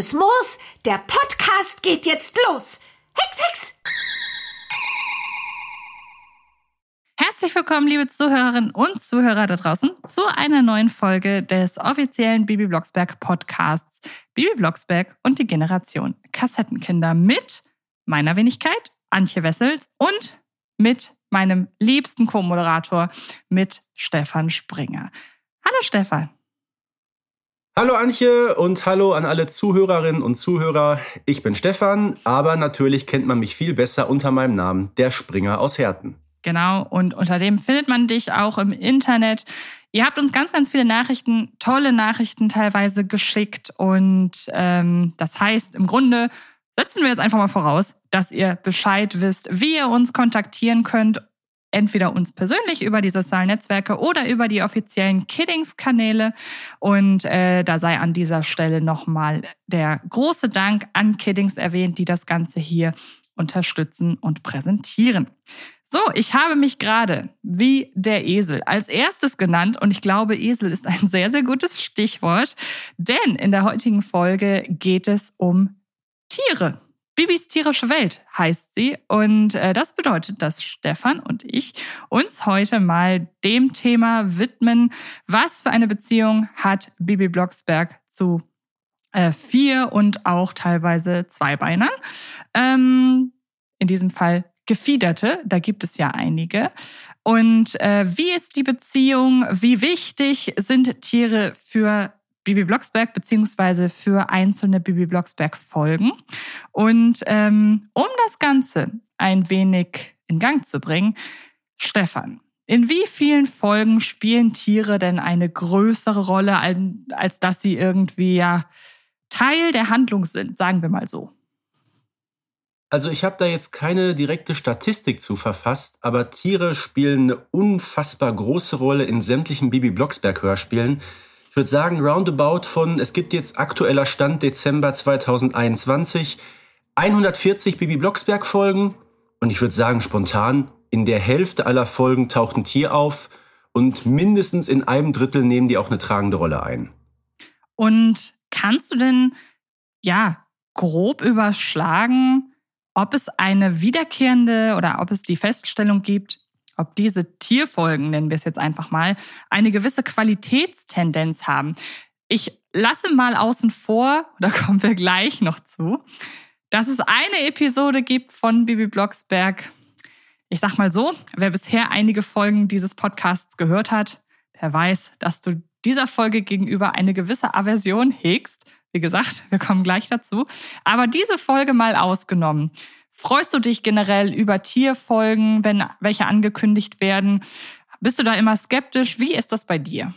Grünes Moos. Der Podcast geht jetzt los. Hex, Hex! Herzlich willkommen, liebe Zuhörerinnen und Zuhörer da draußen, zu einer neuen Folge des offiziellen Bibi Blocksberg Podcasts Bibi Blocksberg und die Generation Kassettenkinder mit meiner Wenigkeit, Antje Wessels und mit meinem liebsten Co-Moderator, mit Stefan Springer. Hallo Stefan. Hallo Antje und hallo an alle Zuhörerinnen und Zuhörer. Ich bin Stefan, aber natürlich kennt man mich viel besser unter meinem Namen, der Springer aus Herten. Genau, und unter dem findet man dich auch im Internet. Ihr habt uns ganz, ganz viele Nachrichten, tolle Nachrichten teilweise geschickt. Und ähm, das heißt, im Grunde setzen wir jetzt einfach mal voraus, dass ihr Bescheid wisst, wie ihr uns kontaktieren könnt. Entweder uns persönlich über die sozialen Netzwerke oder über die offiziellen Kiddings-Kanäle. Und äh, da sei an dieser Stelle nochmal der große Dank an Kiddings erwähnt, die das Ganze hier unterstützen und präsentieren. So, ich habe mich gerade wie der Esel als erstes genannt und ich glaube, Esel ist ein sehr, sehr gutes Stichwort, denn in der heutigen Folge geht es um Tiere. Bibis tierische Welt heißt sie und äh, das bedeutet, dass Stefan und ich uns heute mal dem Thema widmen, was für eine Beziehung hat Bibi Blocksberg zu äh, vier und auch teilweise Zweibeinern. Ähm, in diesem Fall Gefiederte, da gibt es ja einige. Und äh, wie ist die Beziehung? Wie wichtig sind Tiere für Bibi Blocksberg beziehungsweise für einzelne Bibi Blocksberg Folgen? Und ähm, um das Ganze ein wenig in Gang zu bringen, Stefan, in wie vielen Folgen spielen Tiere denn eine größere Rolle, als dass sie irgendwie ja Teil der Handlung sind, sagen wir mal so? Also ich habe da jetzt keine direkte Statistik zu verfasst, aber Tiere spielen eine unfassbar große Rolle in sämtlichen Bibi Blocksberg Hörspielen. Ich würde sagen, roundabout von, es gibt jetzt aktueller Stand Dezember 2021, 140 Bibi Blocksberg Folgen und ich würde sagen spontan, in der Hälfte aller Folgen taucht ein Tier auf und mindestens in einem Drittel nehmen die auch eine tragende Rolle ein. Und kannst du denn, ja, grob überschlagen, ob es eine wiederkehrende oder ob es die Feststellung gibt, ob diese Tierfolgen, nennen wir es jetzt einfach mal, eine gewisse Qualitätstendenz haben. Ich lasse mal außen vor, da kommen wir gleich noch zu, dass es eine Episode gibt von Bibi Blocksberg. Ich sag mal so, wer bisher einige Folgen dieses Podcasts gehört hat, der weiß, dass du dieser Folge gegenüber eine gewisse Aversion hegst wie gesagt, wir kommen gleich dazu. Aber diese Folge mal ausgenommen. Freust du dich generell über Tierfolgen, wenn welche angekündigt werden? Bist du da immer skeptisch? Wie ist das bei dir?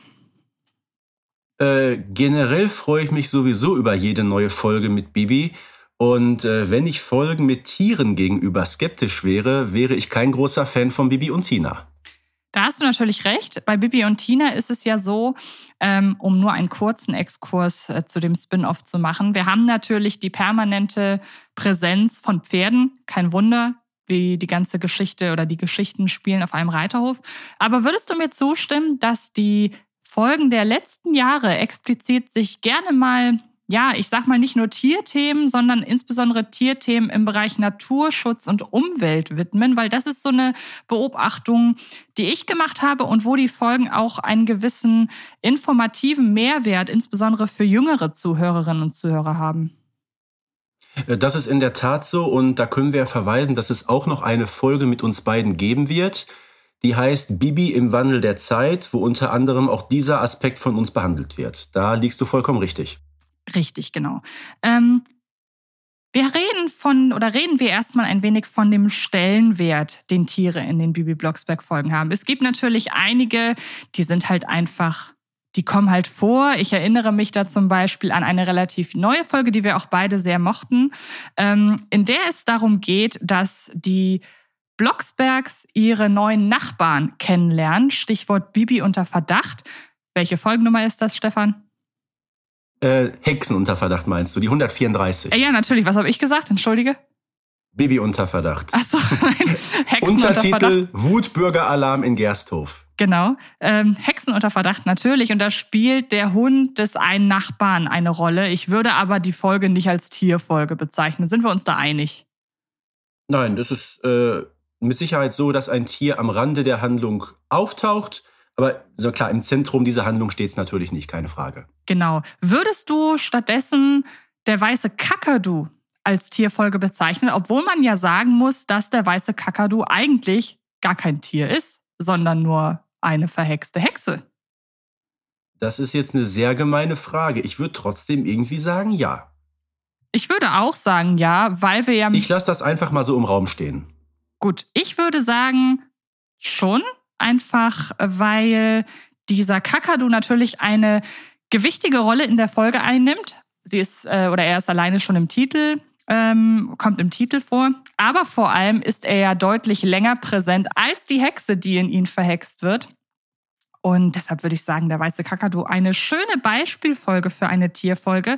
Äh, generell freue ich mich sowieso über jede neue Folge mit Bibi. Und äh, wenn ich Folgen mit Tieren gegenüber skeptisch wäre, wäre ich kein großer Fan von Bibi und Tina. Da hast du natürlich recht. Bei Bibi und Tina ist es ja so, ähm, um nur einen kurzen Exkurs äh, zu dem Spin-off zu machen. Wir haben natürlich die permanente Präsenz von Pferden. Kein Wunder, wie die ganze Geschichte oder die Geschichten spielen auf einem Reiterhof. Aber würdest du mir zustimmen, dass die Folgen der letzten Jahre explizit sich gerne mal ja, ich sag mal nicht nur Tierthemen, sondern insbesondere Tierthemen im Bereich Naturschutz und Umwelt widmen, weil das ist so eine Beobachtung, die ich gemacht habe und wo die Folgen auch einen gewissen informativen Mehrwert, insbesondere für jüngere Zuhörerinnen und Zuhörer haben. Äh, das ist in der Tat so und da können wir verweisen, dass es auch noch eine Folge mit uns beiden geben wird. Die heißt Bibi im Wandel der Zeit, wo unter anderem auch dieser Aspekt von uns behandelt wird. Da liegst du vollkommen richtig. Richtig, genau. Ähm, wir reden von, oder reden wir erstmal ein wenig von dem Stellenwert, den Tiere in den Bibi Blocksberg-Folgen haben. Es gibt natürlich einige, die sind halt einfach, die kommen halt vor. Ich erinnere mich da zum Beispiel an eine relativ neue Folge, die wir auch beide sehr mochten, ähm, in der es darum geht, dass die Blocksbergs ihre neuen Nachbarn kennenlernen. Stichwort Bibi unter Verdacht. Welche Folgennummer ist das, Stefan? Äh, Hexen unter Verdacht meinst du, die 134. Ja, natürlich. Was habe ich gesagt? Entschuldige. Baby unter Verdacht. Achso, nein. Hexen Untertitel Wutbürgeralarm in Gersthof. Genau. Ähm, Hexen unter Verdacht natürlich. Und da spielt der Hund des einen Nachbarn eine Rolle. Ich würde aber die Folge nicht als Tierfolge bezeichnen. Sind wir uns da einig? Nein, das ist äh, mit Sicherheit so, dass ein Tier am Rande der Handlung auftaucht. Aber so klar, im Zentrum dieser Handlung steht es natürlich nicht, keine Frage. Genau. Würdest du stattdessen der weiße Kakadu als Tierfolge bezeichnen, obwohl man ja sagen muss, dass der weiße Kakadu eigentlich gar kein Tier ist, sondern nur eine verhexte Hexe? Das ist jetzt eine sehr gemeine Frage. Ich würde trotzdem irgendwie sagen, ja. Ich würde auch sagen, ja, weil wir ja. Ich lasse das einfach mal so im Raum stehen. Gut, ich würde sagen, schon, einfach weil dieser Kakadu natürlich eine gewichtige Rolle in der Folge einnimmt. Sie ist, äh, oder er ist alleine schon im Titel ähm, kommt im Titel vor. Aber vor allem ist er ja deutlich länger präsent als die Hexe, die in ihn verhext wird. Und deshalb würde ich sagen, der weiße Kakadu eine schöne Beispielfolge für eine Tierfolge.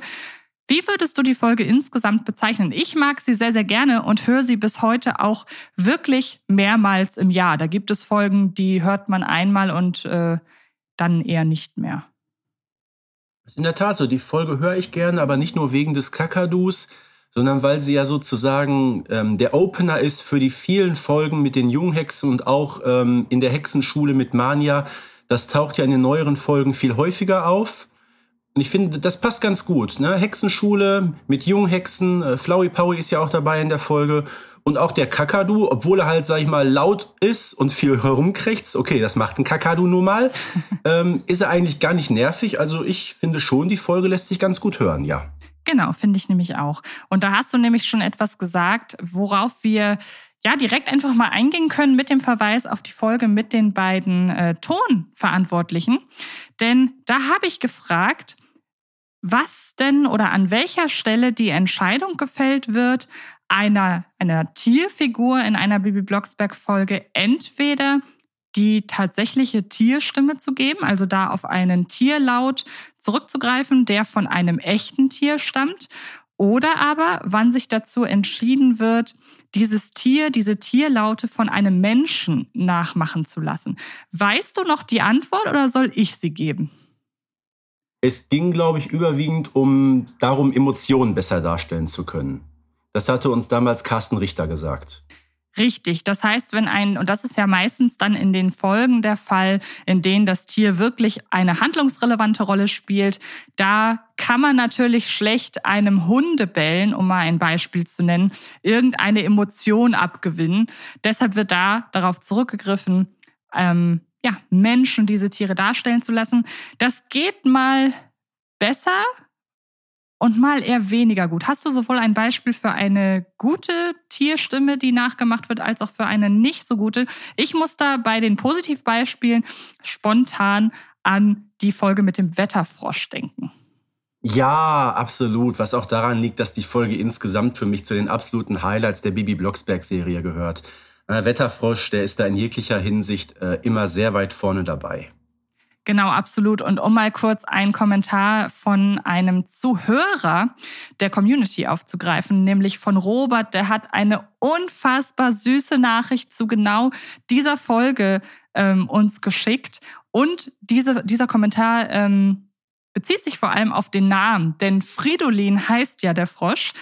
Wie würdest du die Folge insgesamt bezeichnen? Ich mag sie sehr, sehr gerne und höre sie bis heute auch wirklich mehrmals im Jahr. Da gibt es Folgen, die hört man einmal und äh, dann eher nicht mehr. Das ist in der Tat so. Die Folge höre ich gerne, aber nicht nur wegen des Kakadus sondern weil sie ja sozusagen ähm, der Opener ist für die vielen Folgen mit den Junghexen und auch ähm, in der Hexenschule mit Mania. Das taucht ja in den neueren Folgen viel häufiger auf. Und ich finde, das passt ganz gut. Ne? Hexenschule mit Junghexen, äh, Flowey Powie ist ja auch dabei in der Folge. Und auch der Kakadu, obwohl er halt, sag ich mal, laut ist und viel herumkrächzt, okay, das macht ein Kakadu nun mal, ähm, ist er eigentlich gar nicht nervig. Also ich finde schon, die Folge lässt sich ganz gut hören, ja. Genau, finde ich nämlich auch. Und da hast du nämlich schon etwas gesagt, worauf wir ja direkt einfach mal eingehen können mit dem Verweis auf die Folge mit den beiden äh, Tonverantwortlichen. Denn da habe ich gefragt, was denn oder an welcher Stelle die Entscheidung gefällt wird, einer, einer Tierfigur in einer Bibi Blocksberg-Folge entweder die tatsächliche Tierstimme zu geben, also da auf einen Tierlaut zurückzugreifen, der von einem echten Tier stammt, oder aber wann sich dazu entschieden wird, dieses Tier, diese Tierlaute von einem Menschen nachmachen zu lassen. Weißt du noch die Antwort oder soll ich sie geben? Es ging, glaube ich, überwiegend um darum, Emotionen besser darstellen zu können. Das hatte uns damals Carsten Richter gesagt. Richtig. Das heißt, wenn ein, und das ist ja meistens dann in den Folgen der Fall, in denen das Tier wirklich eine handlungsrelevante Rolle spielt, da kann man natürlich schlecht einem Hundebellen, um mal ein Beispiel zu nennen, irgendeine Emotion abgewinnen. Deshalb wird da darauf zurückgegriffen, ähm, ja, Menschen diese Tiere darstellen zu lassen. Das geht mal besser, und mal eher weniger gut. Hast du sowohl ein Beispiel für eine gute Tierstimme, die nachgemacht wird, als auch für eine nicht so gute? Ich muss da bei den Positivbeispielen spontan an die Folge mit dem Wetterfrosch denken. Ja, absolut. Was auch daran liegt, dass die Folge insgesamt für mich zu den absoluten Highlights der Bibi Blocksberg-Serie gehört. Äh, Wetterfrosch, der ist da in jeglicher Hinsicht äh, immer sehr weit vorne dabei. Genau, absolut. Und um mal kurz einen Kommentar von einem Zuhörer der Community aufzugreifen, nämlich von Robert, der hat eine unfassbar süße Nachricht zu genau dieser Folge ähm, uns geschickt. Und diese, dieser Kommentar ähm, bezieht sich vor allem auf den Namen, denn Fridolin heißt ja der Frosch.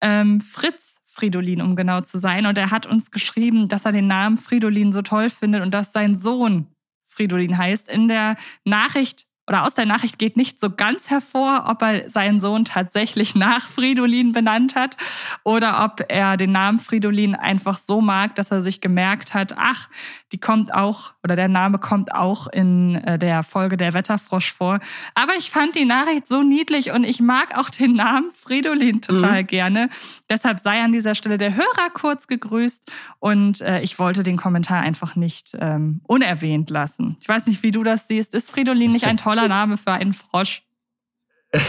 Ähm, Fritz Fridolin, um genau zu sein. Und er hat uns geschrieben, dass er den Namen Fridolin so toll findet und dass sein Sohn Fridolin heißt. In der Nachricht oder aus der Nachricht geht nicht so ganz hervor, ob er seinen Sohn tatsächlich nach Fridolin benannt hat oder ob er den Namen Fridolin einfach so mag, dass er sich gemerkt hat, ach, die kommt auch oder der Name kommt auch in äh, der Folge der Wetterfrosch vor. Aber ich fand die Nachricht so niedlich und ich mag auch den Namen Fridolin total mhm. gerne. Deshalb sei an dieser Stelle der Hörer kurz gegrüßt und äh, ich wollte den Kommentar einfach nicht ähm, unerwähnt lassen. Ich weiß nicht, wie du das siehst. Ist Fridolin nicht ein toller Name für einen Frosch?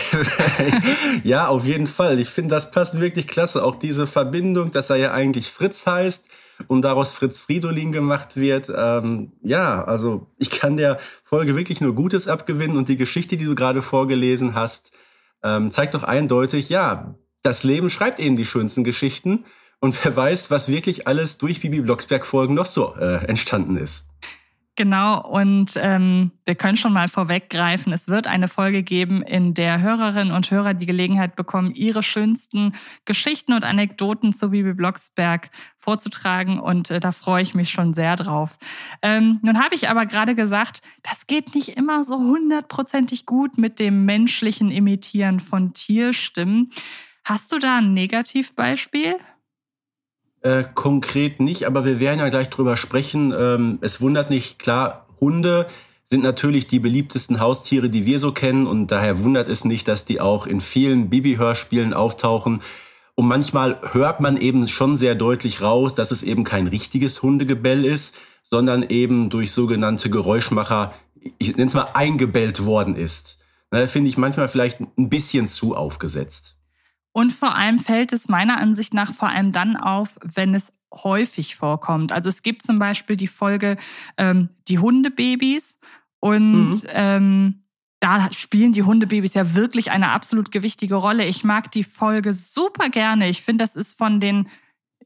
ja, auf jeden Fall. Ich finde, das passt wirklich klasse. Auch diese Verbindung, dass er ja eigentlich Fritz heißt und daraus Fritz Fridolin gemacht wird. Ähm, ja, also ich kann der Folge wirklich nur Gutes abgewinnen und die Geschichte, die du gerade vorgelesen hast, ähm, zeigt doch eindeutig, ja, das Leben schreibt eben die schönsten Geschichten Und wer weiß, was wirklich alles durch Bibi Blocksberg-Folgen noch so äh, entstanden ist. Genau, und ähm, wir können schon mal vorweggreifen, es wird eine Folge geben, in der Hörerinnen und Hörer die Gelegenheit bekommen, ihre schönsten Geschichten und Anekdoten zu Bibi Blocksberg vorzutragen. Und äh, da freue ich mich schon sehr drauf. Ähm, nun habe ich aber gerade gesagt, das geht nicht immer so hundertprozentig gut mit dem menschlichen Imitieren von Tierstimmen. Hast du da ein Negativbeispiel? Äh, konkret nicht, aber wir werden ja gleich drüber sprechen. Ähm, es wundert nicht, klar, Hunde sind natürlich die beliebtesten Haustiere, die wir so kennen und daher wundert es nicht, dass die auch in vielen Bibi-Hörspielen auftauchen. Und manchmal hört man eben schon sehr deutlich raus, dass es eben kein richtiges Hundegebell ist, sondern eben durch sogenannte Geräuschmacher, ich nenne es mal, eingebellt worden ist. Da finde ich manchmal vielleicht ein bisschen zu aufgesetzt. Und vor allem fällt es meiner Ansicht nach vor allem dann auf, wenn es häufig vorkommt. Also es gibt zum Beispiel die Folge ähm, Die Hundebabys und mhm. ähm, da spielen die Hundebabys ja wirklich eine absolut gewichtige Rolle. Ich mag die Folge super gerne. Ich finde, das ist von den,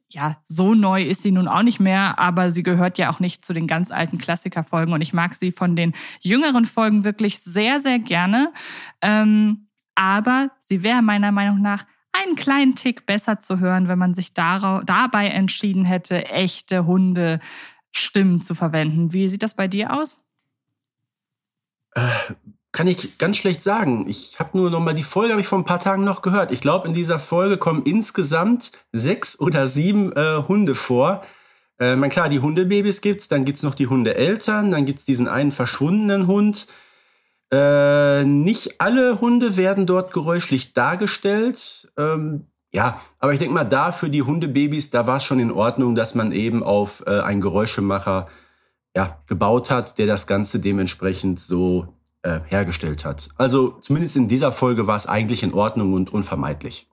ja, so neu ist sie nun auch nicht mehr, aber sie gehört ja auch nicht zu den ganz alten Klassikerfolgen und ich mag sie von den jüngeren Folgen wirklich sehr, sehr gerne. Ähm, aber sie wäre meiner Meinung nach einen kleinen Tick besser zu hören, wenn man sich dabei entschieden hätte, echte Hundestimmen zu verwenden. Wie sieht das bei dir aus? Äh, kann ich ganz schlecht sagen. Ich habe nur noch mal die Folge habe ich vor ein paar Tagen noch gehört. Ich glaube, in dieser Folge kommen insgesamt sechs oder sieben äh, Hunde vor. Äh, mein klar, die Hundebabys gibt's, dann gibt's noch die Hundeeltern, dann gibt's diesen einen verschwundenen Hund. Äh, nicht alle Hunde werden dort geräuschlich dargestellt. Ähm, ja, aber ich denke mal, da für die Hundebabys, da war es schon in Ordnung, dass man eben auf äh, einen Geräuschemacher ja, gebaut hat, der das Ganze dementsprechend so äh, hergestellt hat. Also zumindest in dieser Folge war es eigentlich in Ordnung und unvermeidlich.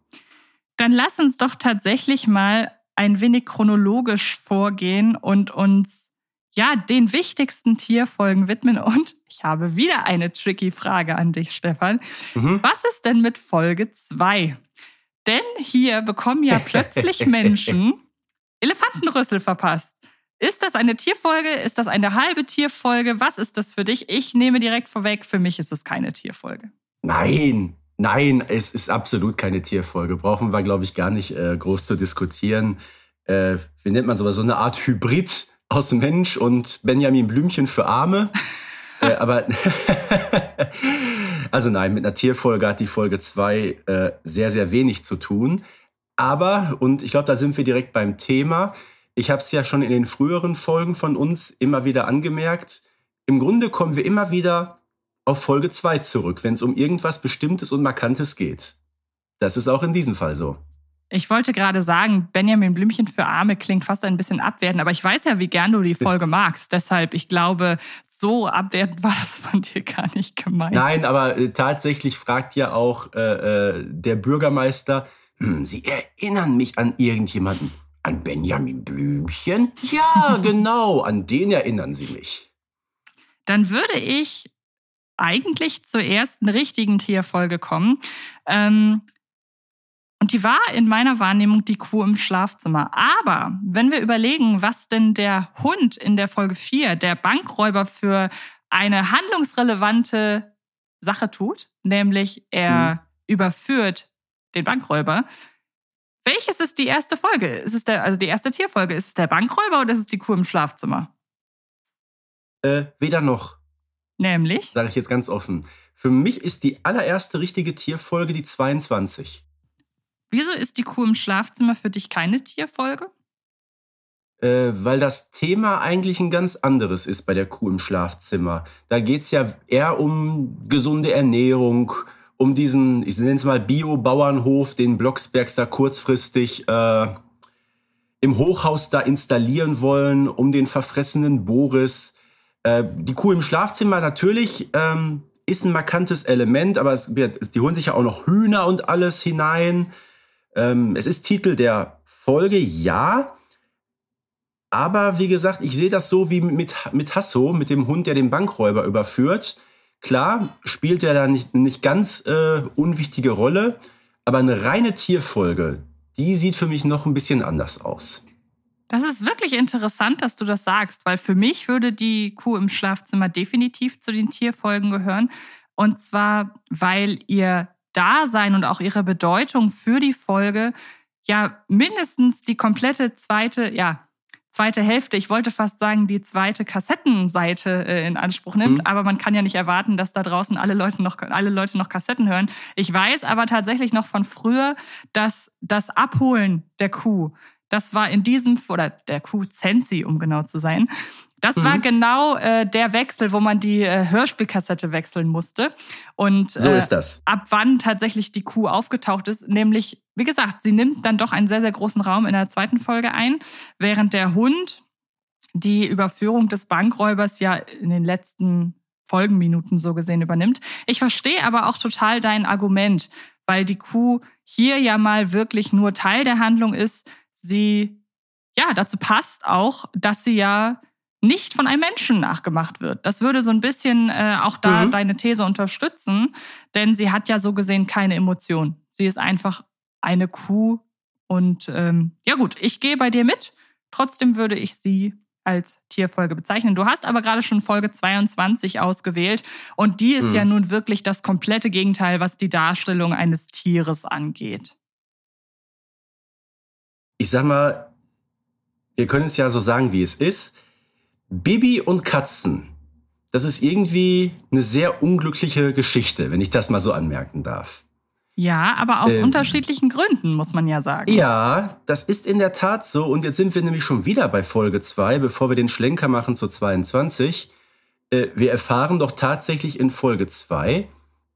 Dann lass uns doch tatsächlich mal ein wenig chronologisch vorgehen und uns ja, den wichtigsten Tierfolgen widmen. Und ich habe wieder eine tricky Frage an dich, Stefan. Mhm. Was ist denn mit Folge 2? Denn hier bekommen ja plötzlich Menschen Elefantenrüssel verpasst. Ist das eine Tierfolge? Ist das eine halbe Tierfolge? Was ist das für dich? Ich nehme direkt vorweg, für mich ist es keine Tierfolge. Nein, nein, es ist absolut keine Tierfolge. Brauchen wir, glaube ich, gar nicht äh, groß zu diskutieren. Äh, wie nennt man sowas? So eine Art Hybrid aus Mensch und Benjamin Blümchen für Arme. äh, aber also nein, mit einer Tierfolge hat die Folge 2 äh, sehr, sehr wenig zu tun. Aber, und ich glaube, da sind wir direkt beim Thema. Ich habe es ja schon in den früheren Folgen von uns immer wieder angemerkt. Im Grunde kommen wir immer wieder auf Folge 2 zurück, wenn es um irgendwas Bestimmtes und Markantes geht. Das ist auch in diesem Fall so. Ich wollte gerade sagen, Benjamin Blümchen für Arme klingt fast ein bisschen abwertend, aber ich weiß ja, wie gern du die Folge magst. Deshalb, ich glaube, so abwertend war das von dir gar nicht gemeint. Nein, aber äh, tatsächlich fragt ja auch äh, äh, der Bürgermeister, hm, Sie erinnern mich an irgendjemanden. An Benjamin Blümchen? Ja, genau, an den erinnern Sie mich. Dann würde ich eigentlich zur ersten richtigen Tierfolge kommen. Ähm, und die war in meiner Wahrnehmung die Kuh im Schlafzimmer. Aber wenn wir überlegen, was denn der Hund in der Folge 4, der Bankräuber, für eine handlungsrelevante Sache tut, nämlich er mhm. überführt den Bankräuber. Welches ist die erste Folge? Ist es der, also die erste Tierfolge? Ist es der Bankräuber oder ist es die Kuh im Schlafzimmer? Äh, weder noch. Nämlich? Sage ich jetzt ganz offen. Für mich ist die allererste richtige Tierfolge die 22. Wieso ist die Kuh im Schlafzimmer für dich keine Tierfolge? Äh, weil das Thema eigentlich ein ganz anderes ist bei der Kuh im Schlafzimmer. Da geht es ja eher um gesunde Ernährung, um diesen, ich nenne es mal Bio-Bauernhof, den Blocksbergs da kurzfristig äh, im Hochhaus da installieren wollen, um den verfressenen Boris. Äh, die Kuh im Schlafzimmer natürlich ähm, ist ein markantes Element, aber es, die holen sich ja auch noch Hühner und alles hinein. Ähm, es ist Titel der Folge, ja. Aber wie gesagt, ich sehe das so wie mit, mit Hasso, mit dem Hund, der den Bankräuber überführt. Klar, spielt er da nicht, nicht ganz äh, unwichtige Rolle, aber eine reine Tierfolge, die sieht für mich noch ein bisschen anders aus. Das ist wirklich interessant, dass du das sagst, weil für mich würde die Kuh im Schlafzimmer definitiv zu den Tierfolgen gehören. Und zwar, weil ihr Dasein und auch ihre Bedeutung für die Folge ja mindestens die komplette zweite, ja, zweite Hälfte, ich wollte fast sagen, die zweite Kassettenseite äh, in Anspruch nimmt, mhm. aber man kann ja nicht erwarten, dass da draußen alle Leute noch alle Leute noch Kassetten hören. Ich weiß aber tatsächlich noch von früher, dass das Abholen der Kuh, das war in diesem oder der Kuh Zensi, um genau zu sein, das mhm. war genau äh, der Wechsel, wo man die äh, Hörspielkassette wechseln musste. Und so ist das. ab wann tatsächlich die Kuh aufgetaucht ist, nämlich, wie gesagt, sie nimmt dann doch einen sehr, sehr großen Raum in der zweiten Folge ein, während der Hund die Überführung des Bankräubers ja in den letzten Folgenminuten so gesehen übernimmt. Ich verstehe aber auch total dein Argument, weil die Kuh hier ja mal wirklich nur Teil der Handlung ist. Sie, ja, dazu passt auch, dass sie ja nicht von einem Menschen nachgemacht wird. Das würde so ein bisschen äh, auch da mhm. deine These unterstützen, denn sie hat ja so gesehen keine Emotion. Sie ist einfach eine Kuh und ähm, ja gut, ich gehe bei dir mit. Trotzdem würde ich sie als Tierfolge bezeichnen. Du hast aber gerade schon Folge 22 ausgewählt und die ist mhm. ja nun wirklich das komplette Gegenteil, was die Darstellung eines Tieres angeht. Ich sag mal, wir können es ja so sagen, wie es ist Bibi und Katzen. Das ist irgendwie eine sehr unglückliche Geschichte, wenn ich das mal so anmerken darf. Ja, aber aus ähm, unterschiedlichen Gründen, muss man ja sagen. Ja, das ist in der Tat so. Und jetzt sind wir nämlich schon wieder bei Folge 2, bevor wir den Schlenker machen zu 22. Äh, wir erfahren doch tatsächlich in Folge 2,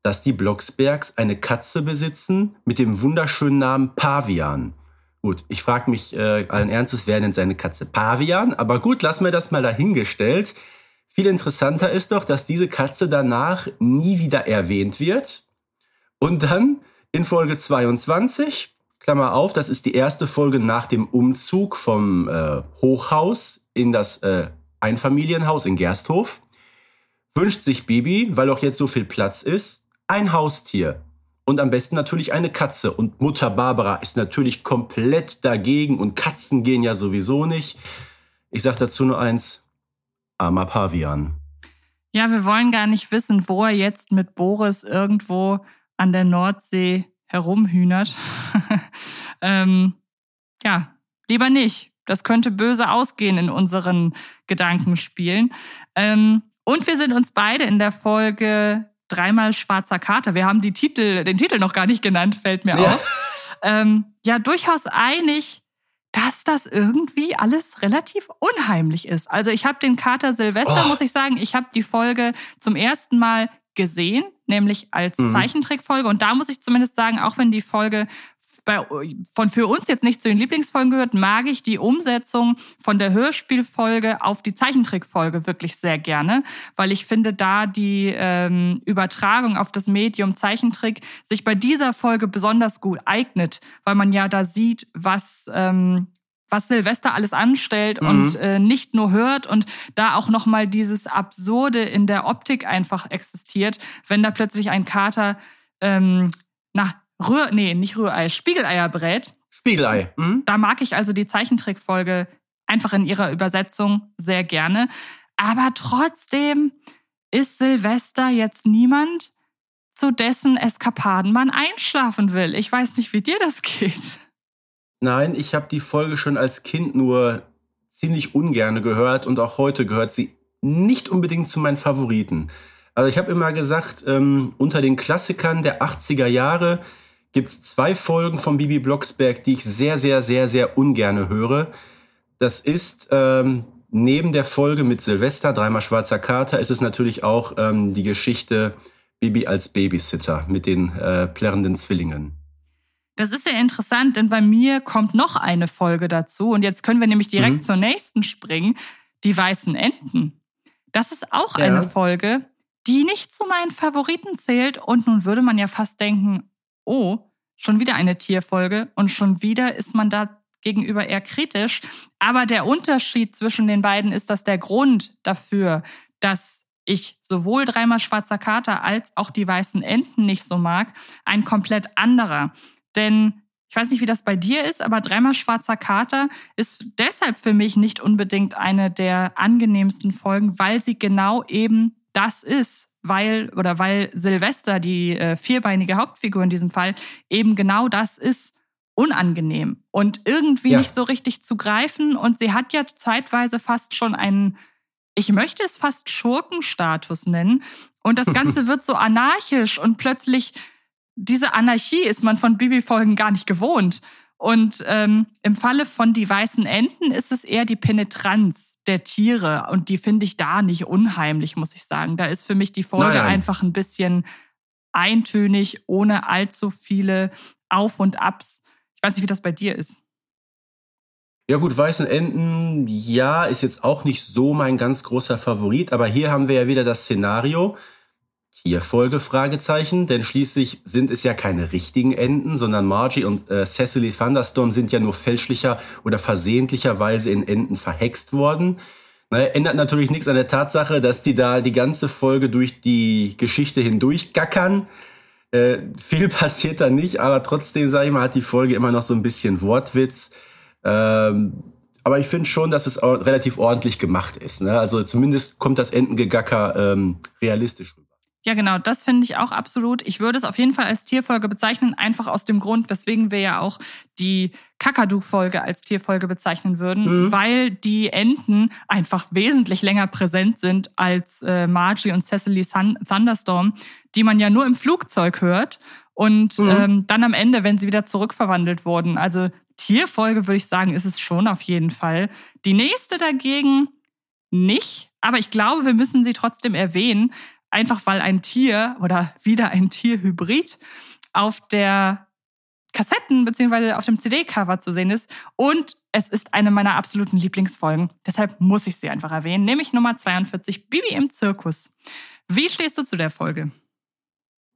dass die Blocksbergs eine Katze besitzen mit dem wunderschönen Namen Pavian. Gut, ich frage mich äh, allen Ernstes, wer nennt seine Katze Pavian? Aber gut, lassen wir das mal dahingestellt. Viel interessanter ist doch, dass diese Katze danach nie wieder erwähnt wird. Und dann in Folge 22, Klammer auf, das ist die erste Folge nach dem Umzug vom äh, Hochhaus in das äh, Einfamilienhaus in Gersthof, wünscht sich Bibi, weil auch jetzt so viel Platz ist, ein Haustier und am besten natürlich eine Katze. Und Mutter Barbara ist natürlich komplett dagegen und Katzen gehen ja sowieso nicht. Ich sage dazu nur eins, armer Pavian. Ja, wir wollen gar nicht wissen, wo er jetzt mit Boris irgendwo an der Nordsee herumhühnert. ähm, ja, lieber nicht. Das könnte böse ausgehen in unseren Gedankenspielen. Ähm, und wir sind uns beide in der Folge dreimal schwarzer Kater. Wir haben die Titel, den Titel noch gar nicht genannt, fällt mir ja. auf. Ähm, ja, durchaus einig, dass das irgendwie alles relativ unheimlich ist. Also ich habe den Kater Silvester, oh. muss ich sagen, ich habe die Folge zum ersten Mal gesehen, nämlich als mhm. Zeichentrickfolge. Und da muss ich zumindest sagen, auch wenn die Folge bei, von für uns jetzt nicht zu den Lieblingsfolgen gehört, mag ich die Umsetzung von der Hörspielfolge auf die Zeichentrickfolge wirklich sehr gerne, weil ich finde, da die ähm, Übertragung auf das Medium Zeichentrick sich bei dieser Folge besonders gut eignet, weil man ja da sieht, was ähm, was Silvester alles anstellt mhm. und äh, nicht nur hört und da auch noch mal dieses absurde in der Optik einfach existiert, wenn da plötzlich ein Kater ähm, nach Rühr, nee, nicht Rührei, Spiegeleier brät. Spiegelei. Mhm. Da mag ich also die Zeichentrickfolge einfach in ihrer Übersetzung sehr gerne. Aber trotzdem ist Silvester jetzt niemand, zu dessen Eskapaden man einschlafen will. Ich weiß nicht, wie dir das geht. Nein, ich habe die Folge schon als Kind nur ziemlich ungerne gehört und auch heute gehört sie nicht unbedingt zu meinen Favoriten. Also ich habe immer gesagt, ähm, unter den Klassikern der 80er Jahre gibt es zwei Folgen von Bibi Blocksberg, die ich sehr, sehr, sehr, sehr ungerne höre. Das ist ähm, neben der Folge mit Silvester, dreimal schwarzer Kater, ist es natürlich auch ähm, die Geschichte Bibi als Babysitter mit den äh, plärrenden Zwillingen. Das ist ja interessant, denn bei mir kommt noch eine Folge dazu. Und jetzt können wir nämlich direkt mhm. zur nächsten springen. Die weißen Enten. Das ist auch ja. eine Folge, die nicht zu meinen Favoriten zählt. Und nun würde man ja fast denken, oh, schon wieder eine Tierfolge und schon wieder ist man da gegenüber eher kritisch. Aber der Unterschied zwischen den beiden ist, dass der Grund dafür, dass ich sowohl dreimal schwarzer Kater als auch die weißen Enten nicht so mag, ein komplett anderer. Denn Ich weiß nicht, wie das bei dir ist, aber dreimal schwarzer Kater ist deshalb für mich nicht unbedingt eine der angenehmsten Folgen, weil sie genau eben das ist, weil oder weil Silvester, die äh, vierbeinige Hauptfigur in diesem Fall, eben genau das ist unangenehm und irgendwie ja. nicht so richtig zu greifen. Und sie hat ja zeitweise fast schon einen, ich möchte es fast Schurkenstatus nennen. Und das Ganze wird so anarchisch und plötzlich diese Anarchie ist man von Bibi-Folgen gar nicht gewohnt. Und ähm, im Falle von Die weißen Enten ist es eher die Penetranz der Tiere. Und die finde ich da nicht unheimlich, muss ich sagen. Da ist für mich die Folge nein, einfach ein bisschen eintönig, ohne allzu viele Auf und Abs. Ich weiß nicht, wie das bei dir ist. Ja gut, Weißen Enten, ja, ist jetzt auch nicht so mein ganz großer Favorit, aber hier haben wir ja wieder das Szenario, Tierfolge, Fragezeichen, denn schließlich sind es ja keine richtigen Enten, sondern Margie und äh, Cecily Thunderstorm sind ja nur fälschlicher oder versehentlicherweise in Enten verhext worden. Naja, ändert natürlich nichts an der Tatsache, dass die da die ganze Folge durch die Geschichte hindurch gackern. Äh, viel passiert da nicht, aber trotzdem, sage ich mal, hat die Folge immer noch so ein bisschen Wortwitz. Ähm, aber ich finde schon, dass es relativ ordentlich gemacht ist. Ne? Also zumindest kommt das Entengegacker ähm, realistisch. Ja, genau, das finde ich auch absolut. Ich würde es auf jeden Fall als Tierfolge bezeichnen, einfach aus dem Grund, weswegen wir ja auch die Kakadu-Folge als Tierfolge bezeichnen würden, mhm. weil die Enten einfach wesentlich länger präsent sind als äh, Margie und Cecily Sun Thunderstorm, die man ja nur im Flugzeug hört und mhm. ähm, dann am Ende, wenn sie wieder zurückverwandelt wurden. Also Tierfolge würde ich sagen, ist es schon auf jeden Fall. Die nächste dagegen nicht, aber ich glaube, wir müssen sie trotzdem erwähnen, einfach weil ein Tier oder wieder ein Tierhybrid auf der Kassetten bzw. auf dem CD-Cover zu sehen ist. Und es ist eine meiner absoluten Lieblingsfolgen. Deshalb muss ich sie einfach erwähnen, nämlich Nummer 42, Bibi im Zirkus. Wie stehst du zu der Folge?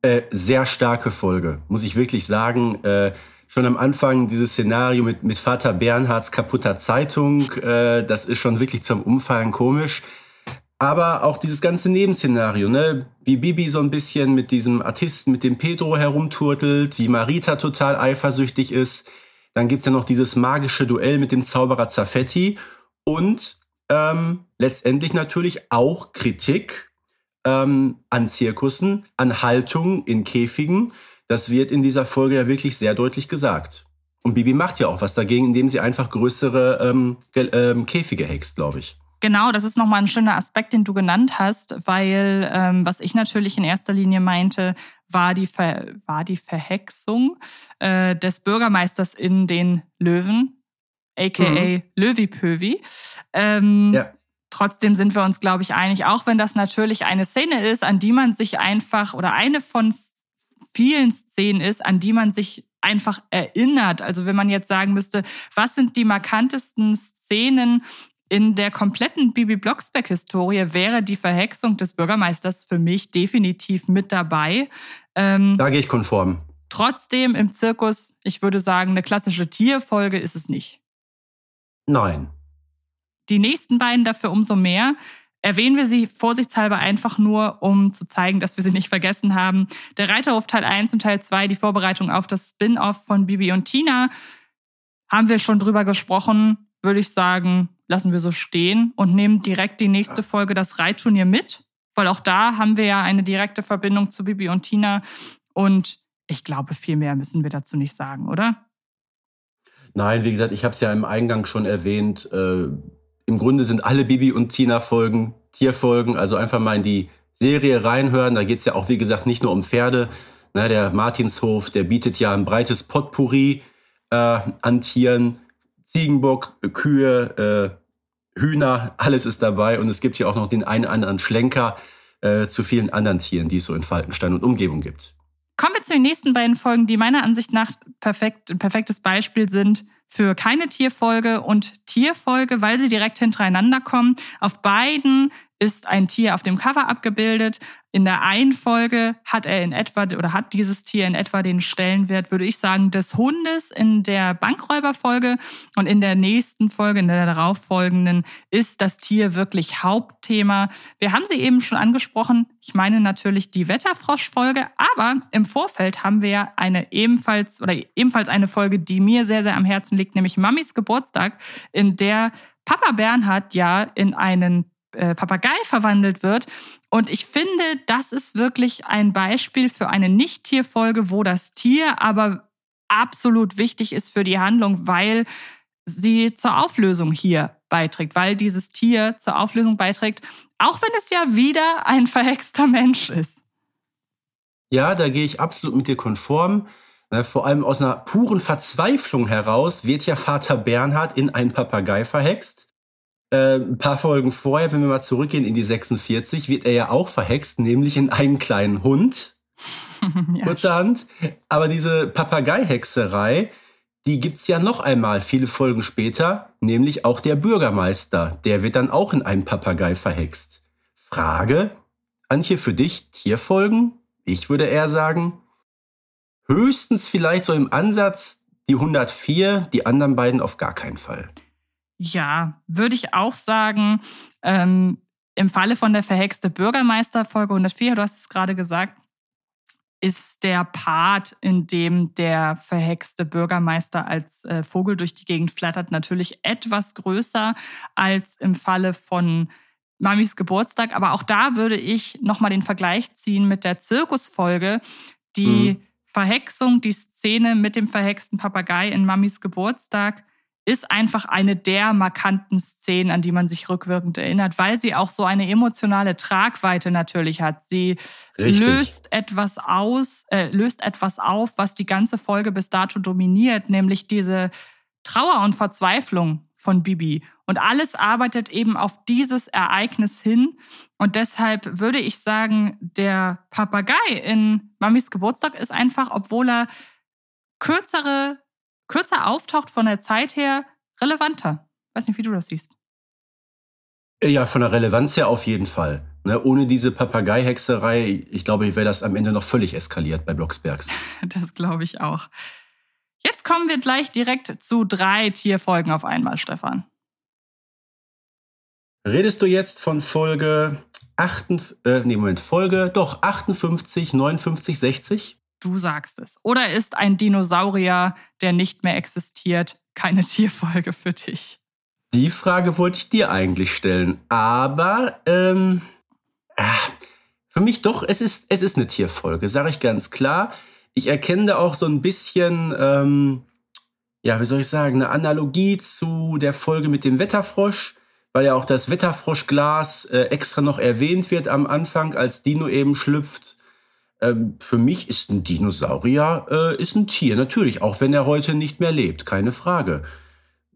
Äh, sehr starke Folge, muss ich wirklich sagen. Äh, schon am Anfang dieses Szenario mit, mit Vater Bernhards kaputter Zeitung, äh, das ist schon wirklich zum Umfallen komisch. Aber auch dieses ganze Nebenszenario, ne? Wie Bibi so ein bisschen mit diesem Artisten, mit dem Pedro herumturtelt, wie Marita total eifersüchtig ist. Dann gibt's ja noch dieses magische Duell mit dem Zauberer Zaffetti und ähm, letztendlich natürlich auch Kritik ähm, an Zirkussen, an Haltung in Käfigen. Das wird in dieser Folge ja wirklich sehr deutlich gesagt. Und Bibi macht ja auch was dagegen, indem sie einfach größere ähm, ähm, Käfige hext, glaube ich. Genau, das ist nochmal ein schöner Aspekt, den du genannt hast, weil ähm, was ich natürlich in erster Linie meinte, war die, Ver war die Verhexung äh, des Bürgermeisters in den Löwen, aka mhm. Löwipövi. Ähm, ja. Trotzdem sind wir uns, glaube ich, einig, auch wenn das natürlich eine Szene ist, an die man sich einfach oder eine von vielen Szenen ist, an die man sich einfach erinnert. Also wenn man jetzt sagen müsste, was sind die markantesten Szenen in der kompletten Bibi Blocksberg-Historie wäre die Verhexung des Bürgermeisters für mich definitiv mit dabei. Ähm, da gehe ich konform. Trotzdem im Zirkus, ich würde sagen, eine klassische Tierfolge ist es nicht. Nein. Die nächsten beiden dafür umso mehr. Erwähnen wir sie vorsichtshalber einfach nur, um zu zeigen, dass wir sie nicht vergessen haben. Der Reiterhof Teil 1 und Teil 2, die Vorbereitung auf das Spin-off von Bibi und Tina, haben wir schon drüber gesprochen würde ich sagen, lassen wir so stehen und nehmen direkt die nächste Folge, das Reitturnier, mit. Weil auch da haben wir ja eine direkte Verbindung zu Bibi und Tina. Und ich glaube, viel mehr müssen wir dazu nicht sagen, oder? Nein, wie gesagt, ich habe es ja im Eingang schon erwähnt. Äh, Im Grunde sind alle Bibi und Tina-Folgen Tierfolgen. Also einfach mal in die Serie reinhören. Da geht es ja auch, wie gesagt, nicht nur um Pferde. Na, der Martinshof, der bietet ja ein breites Potpourri äh, an Tieren. Ziegenbock, Kühe, äh, Hühner, alles ist dabei. Und es gibt hier auch noch den einen anderen Schlenker äh, zu vielen anderen Tieren, die es so in Falkenstein und Umgebung gibt. Kommen wir zu den nächsten beiden Folgen, die meiner Ansicht nach perfekt, ein perfektes Beispiel sind für keine Tierfolge und Tierfolge, weil sie direkt hintereinander kommen. Auf beiden ist ein Tier auf dem Cover abgebildet. In der einen Folge hat er in etwa oder hat dieses Tier in etwa den Stellenwert, würde ich sagen, des Hundes in der Bankräuberfolge und in der nächsten Folge, in der darauffolgenden, ist das Tier wirklich Hauptthema. Wir haben sie eben schon angesprochen. Ich meine natürlich die Wetterfrosch-Folge, aber im Vorfeld haben wir eine ebenfalls oder ebenfalls eine Folge, die mir sehr, sehr am Herzen liegt, nämlich Mamis Geburtstag, in der Papa Bernhard ja in einen äh, Papagei verwandelt wird. Und ich finde, das ist wirklich ein Beispiel für eine Nicht-Tierfolge, wo das Tier aber absolut wichtig ist für die Handlung, weil sie zur Auflösung hier beiträgt, weil dieses Tier zur Auflösung beiträgt, auch wenn es ja wieder ein verhexter Mensch ist. Ja, da gehe ich absolut mit dir konform. Ne, vor allem aus einer puren Verzweiflung heraus wird ja Vater Bernhard in einen Papagei verhext. Äh, ein paar Folgen vorher, wenn wir mal zurückgehen in die 46, wird er ja auch verhext, nämlich in einen kleinen Hund. ja. Kurzerhand. Aber diese Papageihexerei, die gibt's ja noch einmal viele Folgen später, nämlich auch der Bürgermeister. Der wird dann auch in einen Papagei verhext. Frage, Antje, für dich Tierfolgen? Ich würde eher sagen, höchstens vielleicht so im Ansatz die 104, die anderen beiden auf gar keinen Fall. Ja, würde ich auch sagen. Ähm, Im Falle von der verhexte Bürgermeister Folge 104, du hast es gerade gesagt, ist der Part, in dem der verhexte Bürgermeister als äh, Vogel durch die Gegend flattert, natürlich etwas größer als im Falle von Mamis Geburtstag. Aber auch da würde ich nochmal den Vergleich ziehen mit der Zirkusfolge, die mhm. Verhexung, die Szene mit dem verhexten Papagei in Mamis Geburtstag ist einfach eine der markanten Szenen, an die man sich rückwirkend erinnert, weil sie auch so eine emotionale Tragweite natürlich hat. Sie Richtig. löst etwas aus, äh, löst etwas auf, was die ganze Folge bis dato dominiert, nämlich diese Trauer und Verzweiflung von Bibi. Und alles arbeitet eben auf dieses Ereignis hin. Und deshalb würde ich sagen, der Papagei in Mamis Geburtstag ist einfach, obwohl er kürzere, kürzer auftaucht von der Zeit her, relevanter. Weiß nicht, wie du das siehst. Ja, von der Relevanz her auf jeden Fall. Ne, ohne diese Papageihexerei, ich glaube, wäre das am Ende noch völlig eskaliert bei Blocksbergs. das glaube ich auch. Jetzt kommen wir gleich direkt zu drei Tierfolgen auf einmal, Stefan. Redest du jetzt von Folge 8, äh, nee, Moment, Folge, doch, 58, 59, 60? Du sagst es. Oder ist ein Dinosaurier, der nicht mehr existiert, keine Tierfolge für dich? Die Frage wollte ich dir eigentlich stellen, aber ähm, äh, für mich doch, es ist, es ist eine Tierfolge, sage ich ganz klar ich erkenne da auch so ein bisschen, ähm, ja, wie soll ich sagen, eine Analogie zu der Folge mit dem Wetterfrosch, weil ja auch das Wetterfroschglas äh, extra noch erwähnt wird am Anfang, als Dino eben schlüpft. Ähm, für mich ist ein Dinosaurier äh, ist ein Tier, natürlich, auch wenn er heute nicht mehr lebt, keine Frage.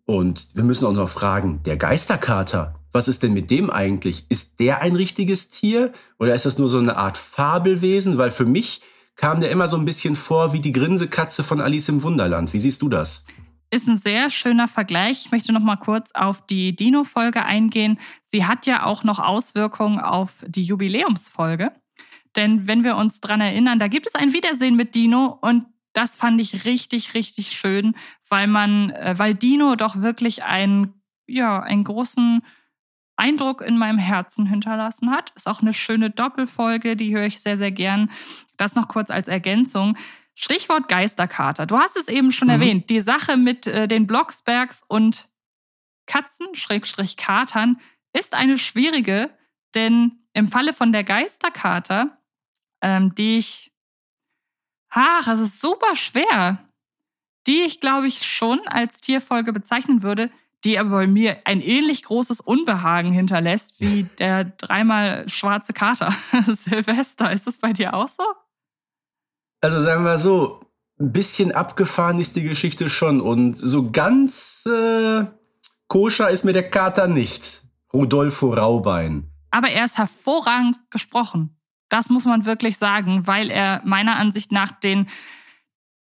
Und wir müssen auch noch fragen, der Geisterkater, was ist denn mit dem eigentlich? Ist der ein richtiges Tier oder ist das nur so eine Art Fabelwesen? Weil für mich kam der immer so ein bisschen vor wie die Grinsekatze von Alice im Wunderland. Wie siehst du das? Ist ein sehr schöner Vergleich. Ich möchte noch mal kurz auf die Dino-Folge eingehen. Sie hat ja auch noch Auswirkungen auf die Jubiläumsfolge. Denn wenn wir uns dran erinnern, da gibt es ein Wiedersehen mit Dino und das fand ich richtig, richtig schön, weil man, äh, weil Dino doch wirklich einen, ja, einen großen Eindruck in meinem Herzen hinterlassen hat. Ist auch eine schöne Doppelfolge, die höre ich sehr, sehr gern. Das noch kurz als Ergänzung. Stichwort Geisterkater. Du hast es eben schon mhm. erwähnt. Die Sache mit äh, den Blocksbergs und Katzen, Schrägstrich Katern, ist eine schwierige, denn im Falle von der Geisterkater, ähm, die ich, ach, es ist super schwer, die ich glaube ich schon als Tierfolge bezeichnen würde, die aber bei mir ein ähnlich großes Unbehagen hinterlässt wie der dreimal schwarze Kater Silvester. Ist das bei dir auch so? Also sagen wir so, ein bisschen abgefahren ist die Geschichte schon und so ganz äh, koscher ist mir der Kater nicht. Rudolfo Raubein. Aber er ist hervorragend gesprochen. Das muss man wirklich sagen, weil er meiner Ansicht nach den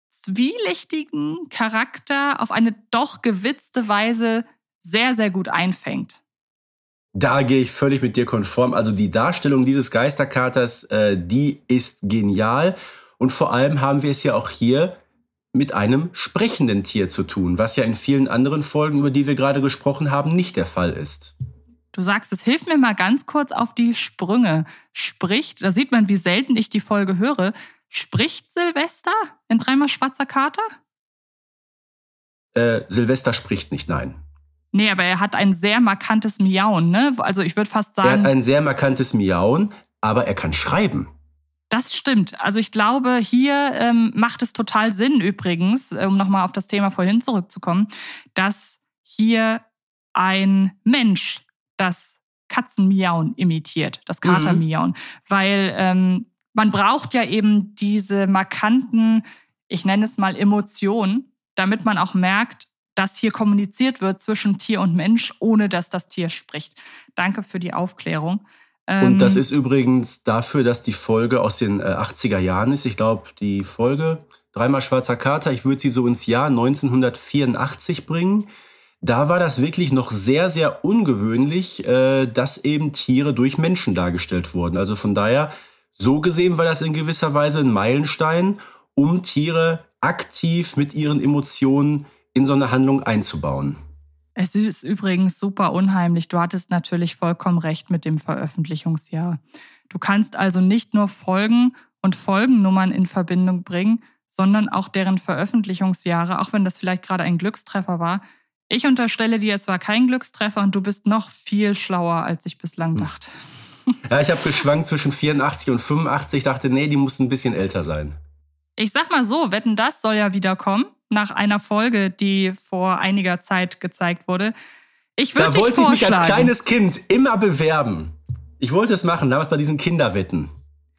zwielichtigen Charakter auf eine doch gewitzte Weise sehr, sehr gut einfängt. Da gehe ich völlig mit dir konform. Also die Darstellung dieses Geisterkaters, äh, die ist genial. Und vor allem haben wir es ja auch hier mit einem sprechenden Tier zu tun, was ja in vielen anderen Folgen, über die wir gerade gesprochen haben, nicht der Fall ist. Du sagst, es hilft mir mal ganz kurz auf die Sprünge. Spricht, da sieht man, wie selten ich die Folge höre. Spricht Silvester in dreimal schwarzer Kater? Äh, Silvester spricht nicht, nein. Nee, aber er hat ein sehr markantes Miauen, ne? Also ich würde fast sagen. Er hat ein sehr markantes Miauen, aber er kann schreiben. Das stimmt. Also ich glaube, hier ähm, macht es total Sinn übrigens, äh, um nochmal auf das Thema vorhin zurückzukommen, dass hier ein Mensch das Katzenmiauen imitiert, das Katermiauen. Mhm. Weil ähm, man braucht ja eben diese markanten, ich nenne es mal Emotionen, damit man auch merkt, dass hier kommuniziert wird zwischen Tier und Mensch, ohne dass das Tier spricht. Danke für die Aufklärung. Und das ähm, ist übrigens dafür, dass die Folge aus den 80er äh, Jahren ist. Ich glaube, die Folge Dreimal Schwarzer Kater, ich würde sie so ins Jahr 1984 bringen. Da war das wirklich noch sehr, sehr ungewöhnlich, äh, dass eben Tiere durch Menschen dargestellt wurden. Also von daher, so gesehen war das in gewisser Weise ein Meilenstein, um Tiere aktiv mit ihren Emotionen in so eine Handlung einzubauen. Es ist übrigens super unheimlich. Du hattest natürlich vollkommen recht mit dem Veröffentlichungsjahr. Du kannst also nicht nur Folgen und Folgennummern in Verbindung bringen, sondern auch deren Veröffentlichungsjahre, auch wenn das vielleicht gerade ein Glückstreffer war. Ich unterstelle dir, es war kein Glückstreffer und du bist noch viel schlauer, als ich bislang hm. dachte. Ja, ich habe geschwankt zwischen 84 und 85, dachte, nee, die muss ein bisschen älter sein. Ich sag mal so, wetten, das soll ja wiederkommen nach einer Folge, die vor einiger Zeit gezeigt wurde. Ich würde Da wollte ich mich als kleines Kind immer bewerben. Ich wollte es machen, damals bei diesen Kinderwetten.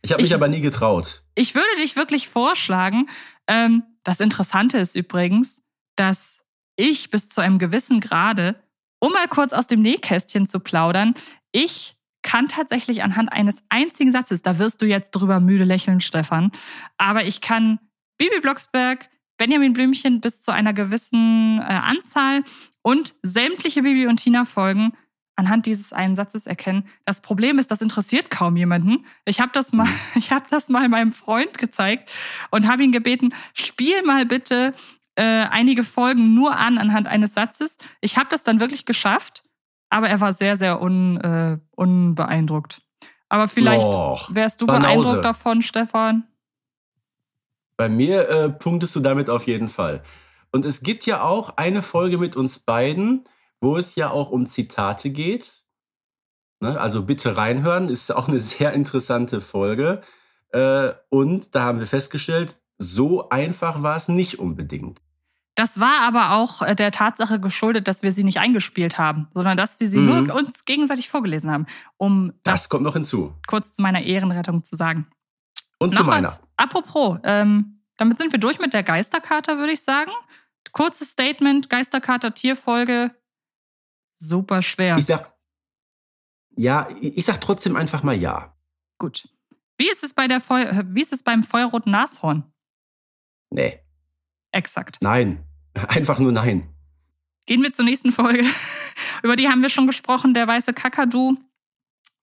Ich habe mich ich, aber nie getraut. Ich würde dich wirklich vorschlagen. Ähm, das Interessante ist übrigens, dass ich bis zu einem gewissen Grade, um mal kurz aus dem Nähkästchen zu plaudern, ich kann tatsächlich anhand eines einzigen Satzes, da wirst du jetzt drüber müde lächeln, Stefan, aber ich kann Bibi Blocksberg, Benjamin Blümchen bis zu einer gewissen äh, Anzahl und sämtliche Bibi und Tina Folgen anhand dieses einen Satzes erkennen. Das Problem ist, das interessiert kaum jemanden. Ich habe das mal, ich habe das mal meinem Freund gezeigt und habe ihn gebeten, spiel mal bitte äh, einige Folgen nur an anhand eines Satzes. Ich habe das dann wirklich geschafft, aber er war sehr, sehr un, äh, unbeeindruckt. Aber vielleicht Och, wärst du Banause. beeindruckt davon, Stefan. Bei mir äh, punktest du damit auf jeden Fall. Und es gibt ja auch eine Folge mit uns beiden, wo es ja auch um Zitate geht. Ne? Also bitte reinhören, ist auch eine sehr interessante Folge. Äh, und da haben wir festgestellt, so einfach war es nicht unbedingt. Das war aber auch äh, der Tatsache geschuldet, dass wir sie nicht eingespielt haben, sondern dass wir sie mhm. nur uns gegenseitig vorgelesen haben. Um das, das kommt noch hinzu. Kurz zu meiner Ehrenrettung zu sagen. Und Noch zu meiner. Was, apropos, ähm, damit sind wir durch mit der Geisterkater, würde ich sagen. Kurzes Statement, Geisterkater Tierfolge, super schwer. Ich sag, ja, ich sag trotzdem einfach mal ja. Gut. Wie ist es, bei der Feu wie ist es beim feuerroten Nashorn? Nee. Exakt. Nein. Einfach nur nein. Gehen wir zur nächsten Folge. Über die haben wir schon gesprochen, der weiße Kakadu.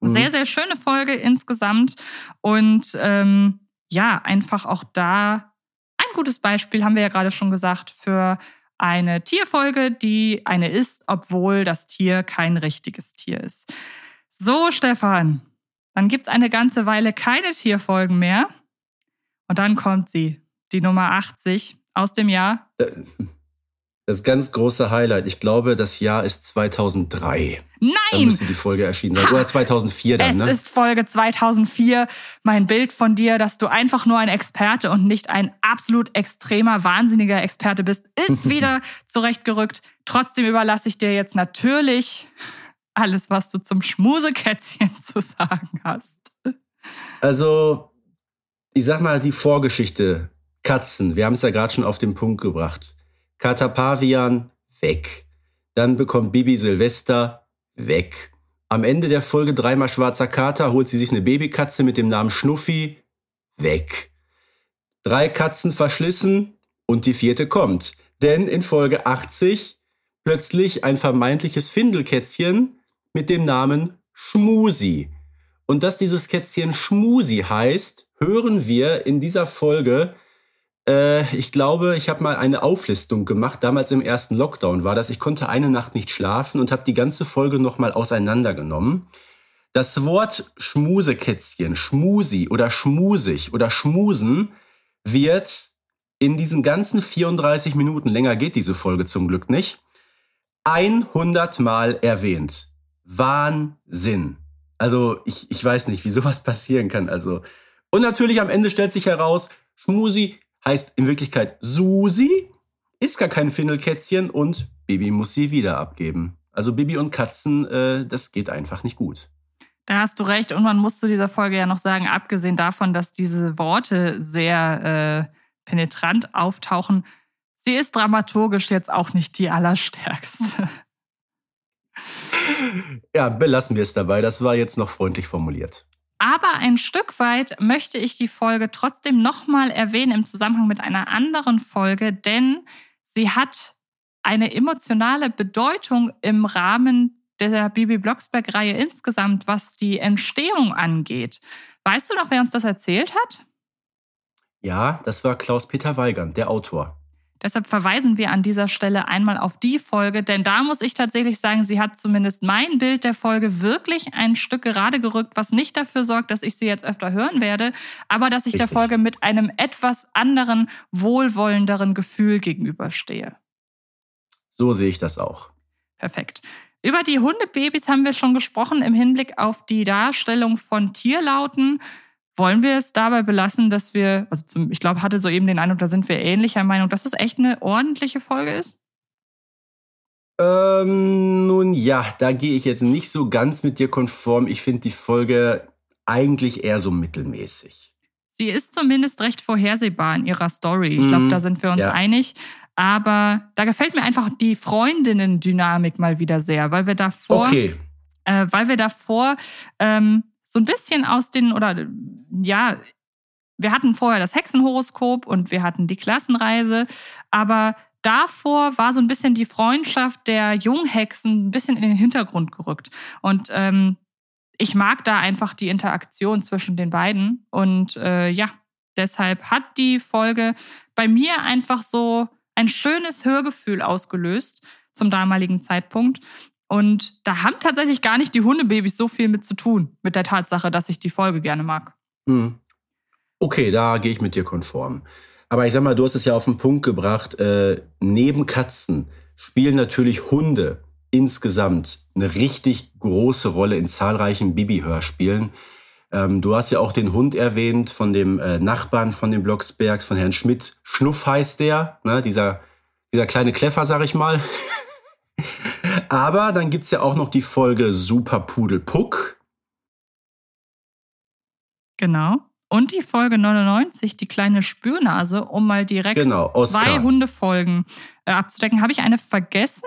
Sehr, mhm. sehr schöne Folge insgesamt. Und ähm, ja, einfach auch da ein gutes Beispiel, haben wir ja gerade schon gesagt, für eine Tierfolge, die eine ist, obwohl das Tier kein richtiges Tier ist. So, Stefan, dann gibt's eine ganze Weile keine Tierfolgen mehr. Und dann kommt sie, die Nummer 80 aus dem Jahr. Äh, das ganz große Highlight. Ich glaube, das Jahr ist 2003. Nein! Da müsste die Folge erschienen sein. Oder 2004 dann, es ne? Es ist Folge 2004. Mein Bild von dir, dass du einfach nur ein Experte und nicht ein absolut extremer, wahnsinniger Experte bist, ist wieder zurechtgerückt. Trotzdem überlasse ich dir jetzt natürlich alles, was du zum Schmusekätzchen zu sagen hast. Also, ich sag mal, die Vorgeschichte. Katzen. Wir haben es ja gerade schon auf den Punkt gebracht. Katapavian weg. Dann bekommt Bibi Silvester weg. Am Ende der Folge dreimal schwarzer Kater holt sie sich eine Babykatze mit dem Namen Schnuffi weg. Drei Katzen verschlissen und die vierte kommt. Denn in Folge 80 plötzlich ein vermeintliches Findelkätzchen mit dem Namen Schmusi. Und dass dieses Kätzchen Schmusi heißt, hören wir in dieser Folge. Äh, ich glaube, ich habe mal eine Auflistung gemacht. Damals im ersten Lockdown war das. Ich konnte eine Nacht nicht schlafen und habe die ganze Folge nochmal auseinandergenommen. Das Wort Schmusekätzchen, Schmusi oder Schmusig oder Schmusen wird in diesen ganzen 34 Minuten, länger geht diese Folge zum Glück nicht, 100 Mal erwähnt. Wahnsinn. Also ich, ich weiß nicht, wie sowas passieren kann. Also und natürlich am Ende stellt sich heraus, Schmusi heißt in Wirklichkeit Susi, ist gar kein Findelkätzchen und Bibi muss sie wieder abgeben. Also Bibi und Katzen, äh, das geht einfach nicht gut. Da hast du recht. Und man muss zu dieser Folge ja noch sagen, abgesehen davon, dass diese Worte sehr äh, penetrant auftauchen, sie ist dramaturgisch jetzt auch nicht die allerstärkste. Ja, belassen wir es dabei. Das war jetzt noch freundlich formuliert. Aber ein Stück weit möchte ich die Folge trotzdem nochmal erwähnen im Zusammenhang mit einer anderen Folge, denn sie hat eine emotionale Bedeutung im Rahmen der Bibi Blocksberg-Reihe insgesamt, was die Entstehung angeht. Weißt du noch, wer uns das erzählt hat? Ja, das war Klaus-Peter Weigand, der Autor. Deshalb verweisen wir an dieser Stelle einmal auf die Folge, denn da muss ich tatsächlich sagen, sie hat zumindest mein Bild der Folge wirklich ein Stück gerade gerückt, was nicht dafür sorgt, dass ich sie jetzt öfter hören werde, aber dass ich Richtig. der Folge mit einem etwas anderen, wohlwollenderen Gefühl gegenüberstehe. So sehe ich das auch. Perfekt. Über die Hundebabys haben wir schon gesprochen im Hinblick auf die Darstellung von Tierlauten. Wollen wir es dabei belassen, dass wir, also zum, ich glaube, hatte soeben den Eindruck, da sind wir ähnlicher Meinung, dass es echt eine ordentliche Folge ist? Ähm, nun ja, da gehe ich jetzt nicht so ganz mit dir konform. Ich finde die Folge eigentlich eher so mittelmäßig. Sie ist zumindest recht vorhersehbar in ihrer Story. Ich glaube, mhm, da sind wir uns ja. einig. Aber da gefällt mir einfach die Freundinnen-Dynamik mal wieder sehr, weil wir davor, okay. äh, weil wir davor ähm, so ein bisschen aus den, oder ja, wir hatten vorher das Hexenhoroskop und wir hatten die Klassenreise, aber davor war so ein bisschen die Freundschaft der Junghexen ein bisschen in den Hintergrund gerückt. Und ähm, ich mag da einfach die Interaktion zwischen den beiden. Und äh, ja, deshalb hat die Folge bei mir einfach so ein schönes Hörgefühl ausgelöst zum damaligen Zeitpunkt. Und da haben tatsächlich gar nicht die Hundebabys so viel mit zu tun, mit der Tatsache, dass ich die Folge gerne mag. Hm. Okay, da gehe ich mit dir konform. Aber ich sag mal, du hast es ja auf den Punkt gebracht, äh, neben Katzen spielen natürlich Hunde insgesamt eine richtig große Rolle in zahlreichen Bibi-Hörspielen. Ähm, du hast ja auch den Hund erwähnt von dem äh, Nachbarn von den Blocksbergs, von Herrn Schmidt. Schnuff heißt der, ne? dieser, dieser kleine Kleffer, sag ich mal. Aber dann gibt's ja auch noch die Folge Superpudel Puck. Genau. Und die Folge 99, die kleine Spürnase, um mal direkt genau, zwei Hundefolgen äh, abzudecken. Habe ich eine vergessen?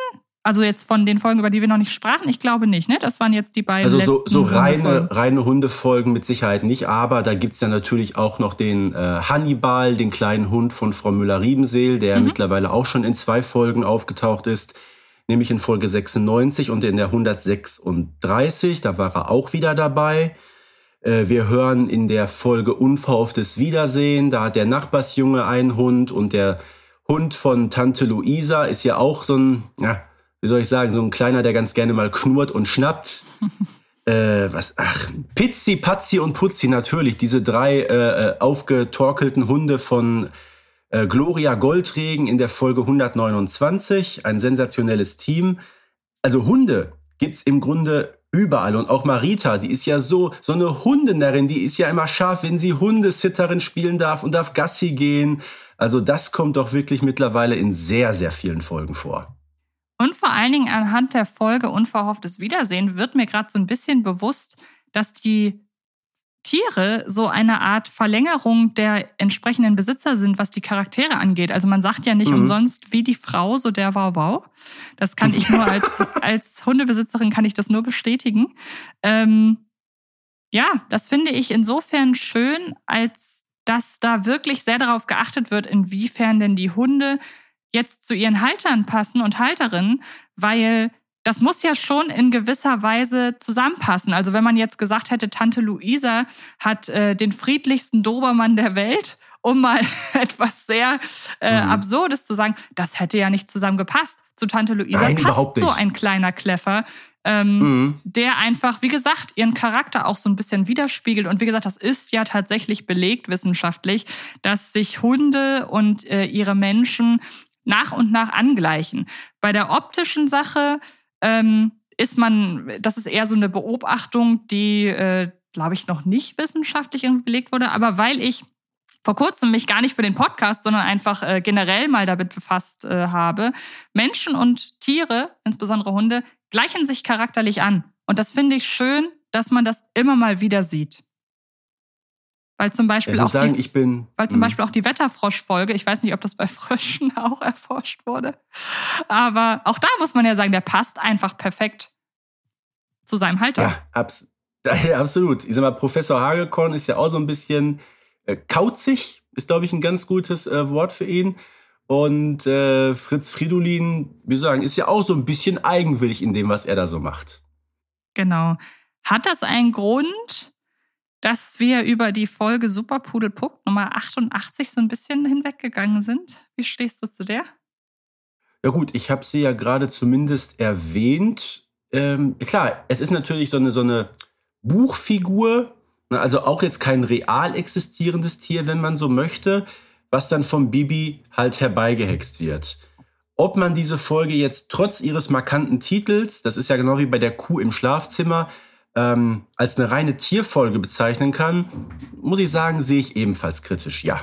Also jetzt von den Folgen, über die wir noch nicht sprachen, ich glaube nicht, ne? Das waren jetzt die beiden. Also so, so reine, reine Hundefolgen mit Sicherheit nicht, aber da gibt's ja natürlich auch noch den äh, Hannibal, den kleinen Hund von Frau Müller-Riebenseel, der mhm. mittlerweile auch schon in zwei Folgen aufgetaucht ist, nämlich in Folge 96 und in der 136, da war er auch wieder dabei. Äh, wir hören in der Folge Unverhofftes Wiedersehen, da hat der Nachbarsjunge einen Hund und der Hund von Tante Luisa ist ja auch so ein, ja, wie soll ich sagen, so ein kleiner, der ganz gerne mal knurrt und schnappt. äh, was, ach, Pizzi, Pazzi und Putzi, natürlich, diese drei äh, äh, aufgetorkelten Hunde von äh, Gloria Goldregen in der Folge 129, ein sensationelles Team. Also Hunde gibt's im Grunde überall und auch Marita, die ist ja so so eine Hundenärrin, die ist ja immer scharf, wenn sie Hundesitterin spielen darf und darf Gassi gehen. Also das kommt doch wirklich mittlerweile in sehr sehr vielen Folgen vor. Und vor allen Dingen anhand der Folge Unverhofftes Wiedersehen wird mir gerade so ein bisschen bewusst, dass die Tiere so eine Art Verlängerung der entsprechenden Besitzer sind, was die Charaktere angeht. Also man sagt ja nicht mhm. umsonst, wie die Frau, so der Wow Wow. Das kann ich nur als, als Hundebesitzerin kann ich das nur bestätigen. Ähm, ja, das finde ich insofern schön, als dass da wirklich sehr darauf geachtet wird, inwiefern denn die Hunde jetzt zu ihren Haltern passen und Halterinnen, weil das muss ja schon in gewisser Weise zusammenpassen. Also wenn man jetzt gesagt hätte, Tante Luisa hat äh, den friedlichsten Dobermann der Welt, um mal etwas sehr äh, mhm. Absurdes zu sagen, das hätte ja nicht zusammengepasst. Zu Tante Luisa Nein, passt so ein kleiner Kleffer, ähm, mhm. der einfach, wie gesagt, ihren Charakter auch so ein bisschen widerspiegelt. Und wie gesagt, das ist ja tatsächlich belegt wissenschaftlich, dass sich Hunde und äh, ihre Menschen nach und nach angleichen. Bei der optischen Sache ähm, ist man, das ist eher so eine Beobachtung, die, äh, glaube ich, noch nicht wissenschaftlich belegt wurde. Aber weil ich vor kurzem mich gar nicht für den Podcast, sondern einfach äh, generell mal damit befasst äh, habe, Menschen und Tiere, insbesondere Hunde, gleichen sich charakterlich an. Und das finde ich schön, dass man das immer mal wieder sieht. Weil zum Beispiel auch sagen, die, bin, weil zum hm. Beispiel auch die Wetterfrosch-Folge, ich weiß nicht, ob das bei Fröschen auch erforscht wurde, aber auch da muss man ja sagen, der passt einfach perfekt zu seinem Halter. Ja, abs absolut. Ich sag mal, Professor Hagelkorn ist ja auch so ein bisschen äh, kauzig, ist, glaube ich, ein ganz gutes äh, Wort für ihn. Und äh, Fritz Fridolin, wie sagen, ist ja auch so ein bisschen eigenwillig in dem, was er da so macht. Genau. Hat das einen Grund, dass wir über die Folge Superpudel Puck Nummer 88 so ein bisschen hinweggegangen sind. Wie stehst du zu der? Ja gut, ich habe sie ja gerade zumindest erwähnt. Ähm, klar, es ist natürlich so eine, so eine Buchfigur, ne, also auch jetzt kein real existierendes Tier, wenn man so möchte, was dann vom Bibi halt herbeigehext wird. Ob man diese Folge jetzt trotz ihres markanten Titels, das ist ja genau wie bei der Kuh im Schlafzimmer, ähm, als eine reine Tierfolge bezeichnen kann, muss ich sagen, sehe ich ebenfalls kritisch, ja.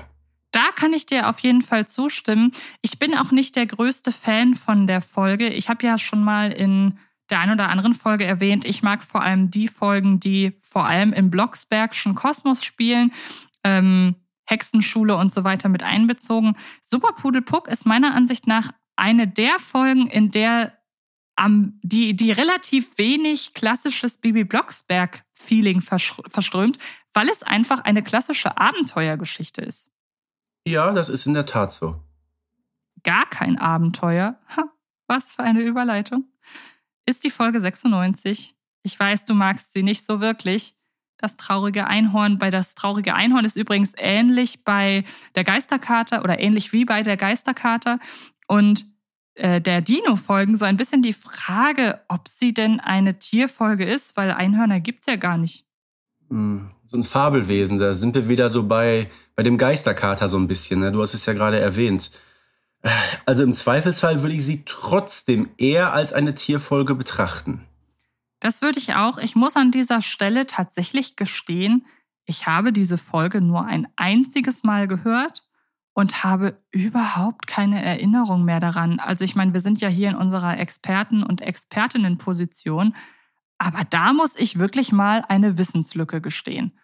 Da kann ich dir auf jeden Fall zustimmen. Ich bin auch nicht der größte Fan von der Folge. Ich habe ja schon mal in der einen oder anderen Folge erwähnt, ich mag vor allem die Folgen, die vor allem im Blocksbergschen Kosmos spielen. Ähm, Hexenschule und so weiter mit einbezogen. Superpudelpuck ist meiner Ansicht nach eine der Folgen, in der ähm, die, die relativ wenig klassisches Bibi Blocksberg-Feeling verströmt, weil es einfach eine klassische Abenteuergeschichte ist. Ja, das ist in der Tat so. Gar kein Abenteuer. Ha, was für eine Überleitung. Ist die Folge 96. Ich weiß, du magst sie nicht so wirklich. Das traurige Einhorn. Bei das traurige Einhorn ist übrigens ähnlich bei der Geisterkater oder ähnlich wie bei der Geisterkater. Und äh, der Dino-Folgen so ein bisschen die Frage, ob sie denn eine Tierfolge ist, weil Einhörner gibt es ja gar nicht. Hm, so ein Fabelwesen, da sind wir wieder so bei, bei dem Geisterkater so ein bisschen. Ne? Du hast es ja gerade erwähnt. Also im Zweifelsfall würde ich sie trotzdem eher als eine Tierfolge betrachten. Das würde ich auch. Ich muss an dieser Stelle tatsächlich gestehen, ich habe diese Folge nur ein einziges Mal gehört und habe überhaupt keine Erinnerung mehr daran. Also ich meine, wir sind ja hier in unserer Experten- und Expertinnenposition, aber da muss ich wirklich mal eine Wissenslücke gestehen.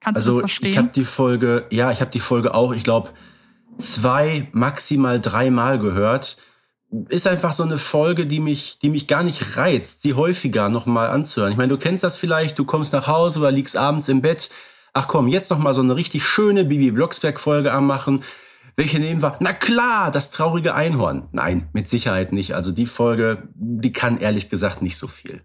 Kannst also du das verstehen? Ich habe die Folge, ja, ich habe die Folge auch, ich glaube, zwei, maximal dreimal gehört. Ist einfach so eine Folge, die mich, die mich gar nicht reizt, sie häufiger nochmal anzuhören. Ich meine, du kennst das vielleicht, du kommst nach Hause oder liegst abends im Bett ach komm, jetzt noch mal so eine richtig schöne Bibi Blocksberg Folge anmachen. Welche nehmen wir? Na klar, das traurige Einhorn. Nein, mit Sicherheit nicht. Also die Folge, die kann ehrlich gesagt nicht so viel.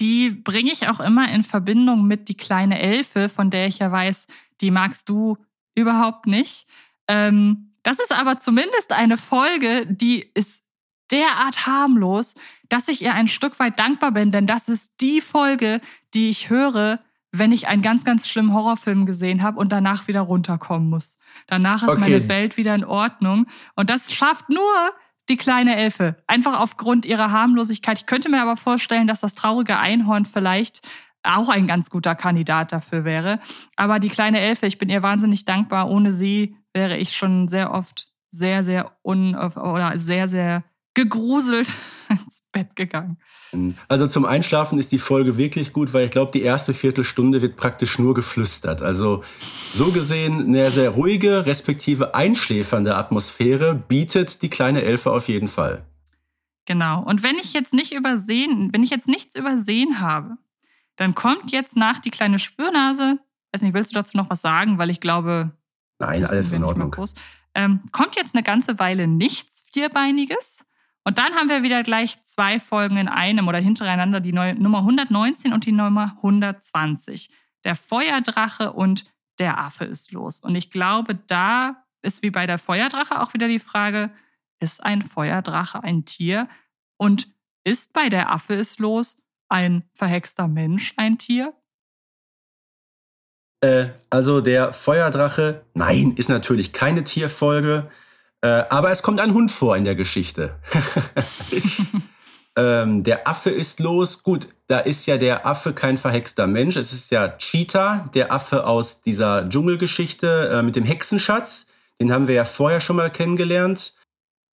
Die bringe ich auch immer in Verbindung mit die kleine Elfe, von der ich ja weiß, die magst du überhaupt nicht. Ähm, das ist aber zumindest eine Folge, die ist derart harmlos, dass ich ihr ein Stück weit dankbar bin, denn das ist die Folge, die ich höre, wenn ich einen ganz, ganz schlimmen Horrorfilm gesehen habe und danach wieder runterkommen muss. Danach ist okay. meine Welt wieder in Ordnung. Und das schafft nur die kleine Elfe. Einfach aufgrund ihrer Harmlosigkeit. Ich könnte mir aber vorstellen, dass das traurige Einhorn vielleicht auch ein ganz guter Kandidat dafür wäre. Aber die kleine Elfe, ich bin ihr wahnsinnig dankbar. Ohne sie wäre ich schon sehr oft sehr, sehr un oder sehr, sehr gegruselt ins Bett gegangen. Also zum Einschlafen ist die Folge wirklich gut, weil ich glaube, die erste Viertelstunde wird praktisch nur geflüstert. Also so gesehen eine sehr ruhige, respektive einschläfernde Atmosphäre bietet die kleine Elfe auf jeden Fall. Genau. Und wenn ich jetzt nicht übersehen, wenn ich jetzt nichts übersehen habe, dann kommt jetzt nach die kleine Spürnase. Weiß nicht, willst du dazu noch was sagen? Weil ich glaube. Nein, alles in Ordnung. Ähm, kommt jetzt eine ganze Weile nichts Vierbeiniges. Und dann haben wir wieder gleich zwei Folgen in einem oder hintereinander, die neue, Nummer 119 und die Nummer 120. Der Feuerdrache und der Affe ist los. Und ich glaube, da ist wie bei der Feuerdrache auch wieder die Frage, ist ein Feuerdrache ein Tier? Und ist bei der Affe ist los ein verhexter Mensch ein Tier? Äh, also der Feuerdrache, nein, ist natürlich keine Tierfolge, aber es kommt ein Hund vor in der Geschichte. ähm, der Affe ist los. Gut, da ist ja der Affe kein verhexter Mensch. Es ist ja Cheetah, der Affe aus dieser Dschungelgeschichte äh, mit dem Hexenschatz. Den haben wir ja vorher schon mal kennengelernt.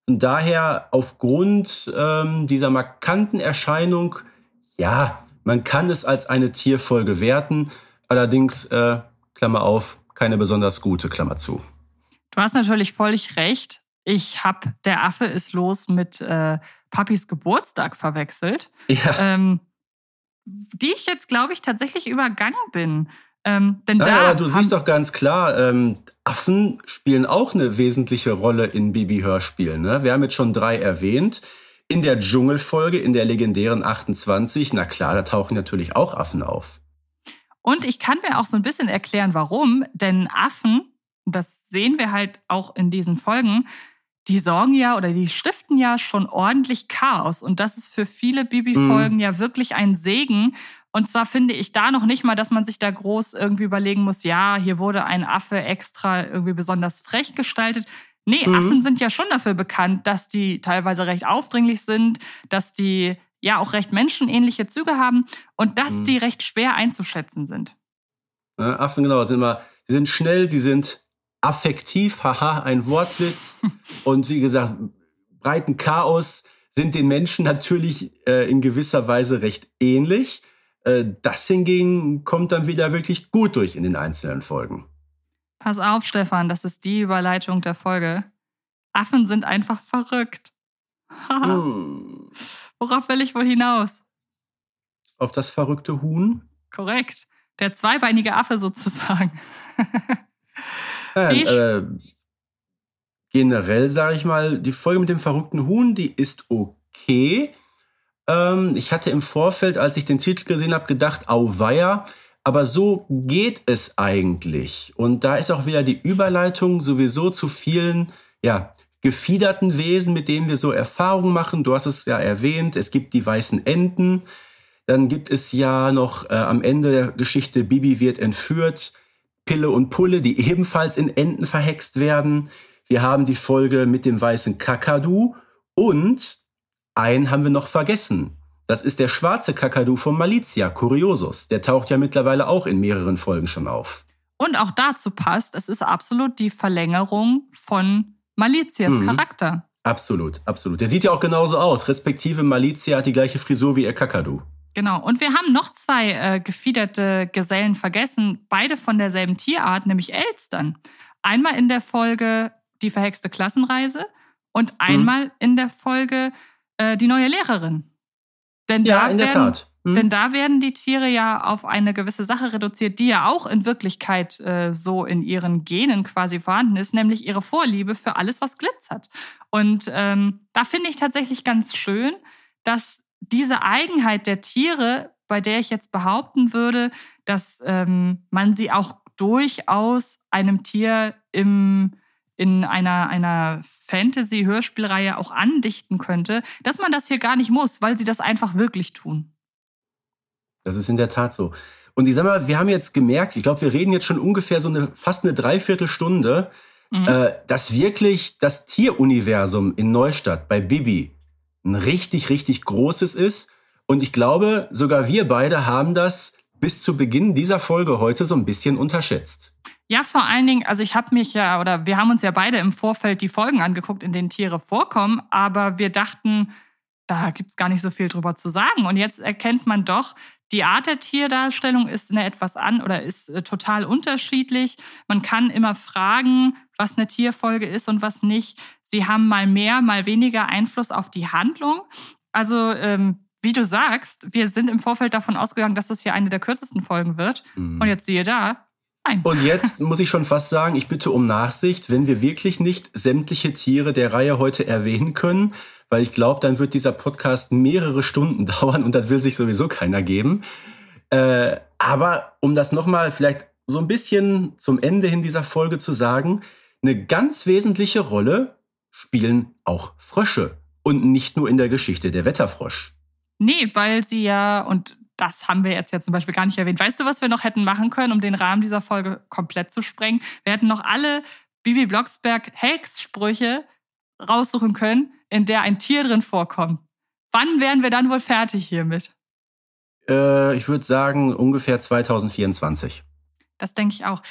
Und daher aufgrund ähm, dieser markanten Erscheinung, ja, man kann es als eine Tierfolge werten. Allerdings, äh, Klammer auf, keine besonders gute, Klammer zu. Du hast natürlich völlig recht. Ich habe Der Affe ist los mit äh, Papis Geburtstag verwechselt. Ja. Ähm, die ich jetzt, glaube ich, tatsächlich übergangen bin. Ähm, denn ja, da aber du siehst doch ganz klar, ähm, Affen spielen auch eine wesentliche Rolle in Bibi-Hörspielen. Ne? Wir haben jetzt schon drei erwähnt. In der Dschungelfolge, in der legendären 28, na klar, da tauchen natürlich auch Affen auf. Und ich kann mir auch so ein bisschen erklären, warum. Denn Affen, das sehen wir halt auch in diesen Folgen, die sorgen ja oder die stiften ja schon ordentlich Chaos. Und das ist für viele Bibi-Folgen mhm. ja wirklich ein Segen. Und zwar finde ich da noch nicht mal, dass man sich da groß irgendwie überlegen muss, ja, hier wurde ein Affe extra irgendwie besonders frech gestaltet. Nee, mhm. Affen sind ja schon dafür bekannt, dass die teilweise recht aufdringlich sind, dass die ja auch recht menschenähnliche Züge haben und dass mhm. die recht schwer einzuschätzen sind. Ja, Affen, genau, sind immer, sie sind schnell, sie sind affektiv, haha, ein Wortwitz. und wie gesagt, breiten Chaos sind den Menschen natürlich äh, in gewisser Weise recht ähnlich. Äh, das hingegen kommt dann wieder wirklich gut durch in den einzelnen Folgen. Pass auf, Stefan, das ist die Überleitung der Folge. Affen sind einfach verrückt. hm. Worauf will ich wohl hinaus? Auf das verrückte Huhn? Korrekt. Der zweibeinige Affe sozusagen. Ja, äh, generell sage ich mal, die Folge mit dem verrückten Huhn, die ist okay. Ähm, ich hatte im Vorfeld, als ich den Titel gesehen habe, gedacht, auweia, aber so geht es eigentlich. Und da ist auch wieder die Überleitung sowieso zu vielen, ja, gefiederten Wesen, mit denen wir so Erfahrungen machen. Du hast es ja erwähnt, es gibt die weißen Enten. Dann gibt es ja noch äh, am Ende der Geschichte, Bibi wird entführt. Pille und Pulle, die ebenfalls in Enten verhext werden. Wir haben die Folge mit dem weißen Kakadu und einen haben wir noch vergessen. Das ist der schwarze Kakadu von Malizia, Curiosus. Der taucht ja mittlerweile auch in mehreren Folgen schon auf. Und auch dazu passt, es ist absolut die Verlängerung von Malizias mhm. Charakter. Absolut, absolut. Der sieht ja auch genauso aus. Respektive Malizia hat die gleiche Frisur wie ihr Kakadu. Genau. Und wir haben noch zwei äh, gefiederte Gesellen vergessen, beide von derselben Tierart, nämlich Elstern. Einmal in der Folge Die verhexte Klassenreise und mhm. einmal mhm. in der Folge äh, Die neue Lehrerin. Denn ja, da in werden, der Tat. Mhm. Denn da werden die Tiere ja auf eine gewisse Sache reduziert, die ja auch in Wirklichkeit äh, so in ihren Genen quasi vorhanden ist, nämlich ihre Vorliebe für alles, was glitzert. Und ähm, da finde ich tatsächlich ganz schön, dass diese Eigenheit der Tiere, bei der ich jetzt behaupten würde, dass ähm, man sie auch durchaus einem Tier im, in einer, einer Fantasy-Hörspielreihe auch andichten könnte, dass man das hier gar nicht muss, weil sie das einfach wirklich tun. Das ist in der Tat so. Und ich sag mal, wir haben jetzt gemerkt, ich glaube, wir reden jetzt schon ungefähr so eine fast eine Dreiviertelstunde, mhm. äh, dass wirklich das Tieruniversum in Neustadt bei Bibi ein richtig, richtig großes ist. Und ich glaube, sogar wir beide haben das bis zu Beginn dieser Folge heute so ein bisschen unterschätzt. Ja, vor allen Dingen, also ich habe mich ja, oder wir haben uns ja beide im Vorfeld die Folgen angeguckt, in denen Tiere vorkommen, aber wir dachten, da gibt's gar nicht so viel drüber zu sagen. Und jetzt erkennt man doch, die Art der Tierdarstellung ist eine etwas an oder ist äh, total unterschiedlich. Man kann immer fragen, was eine Tierfolge ist und was nicht. Sie haben mal mehr, mal weniger Einfluss auf die Handlung. Also ähm, wie du sagst, wir sind im Vorfeld davon ausgegangen, dass das hier eine der kürzesten Folgen wird. Mhm. Und jetzt siehe da, nein. Und jetzt muss ich schon fast sagen, ich bitte um Nachsicht, wenn wir wirklich nicht sämtliche Tiere der Reihe heute erwähnen können, weil ich glaube, dann wird dieser Podcast mehrere Stunden dauern und das will sich sowieso keiner geben. Äh, aber um das nochmal vielleicht so ein bisschen zum Ende hin dieser Folge zu sagen, eine ganz wesentliche Rolle spielen auch Frösche und nicht nur in der Geschichte der Wetterfrosch. Nee, weil sie ja, und das haben wir jetzt ja zum Beispiel gar nicht erwähnt. Weißt du, was wir noch hätten machen können, um den Rahmen dieser Folge komplett zu sprengen? Wir hätten noch alle Bibi Blocksberg Hex-Sprüche raussuchen können, in der ein Tier drin vorkommt. Wann wären wir dann wohl fertig hiermit? Äh, ich würde sagen ungefähr 2024. Das denke ich auch.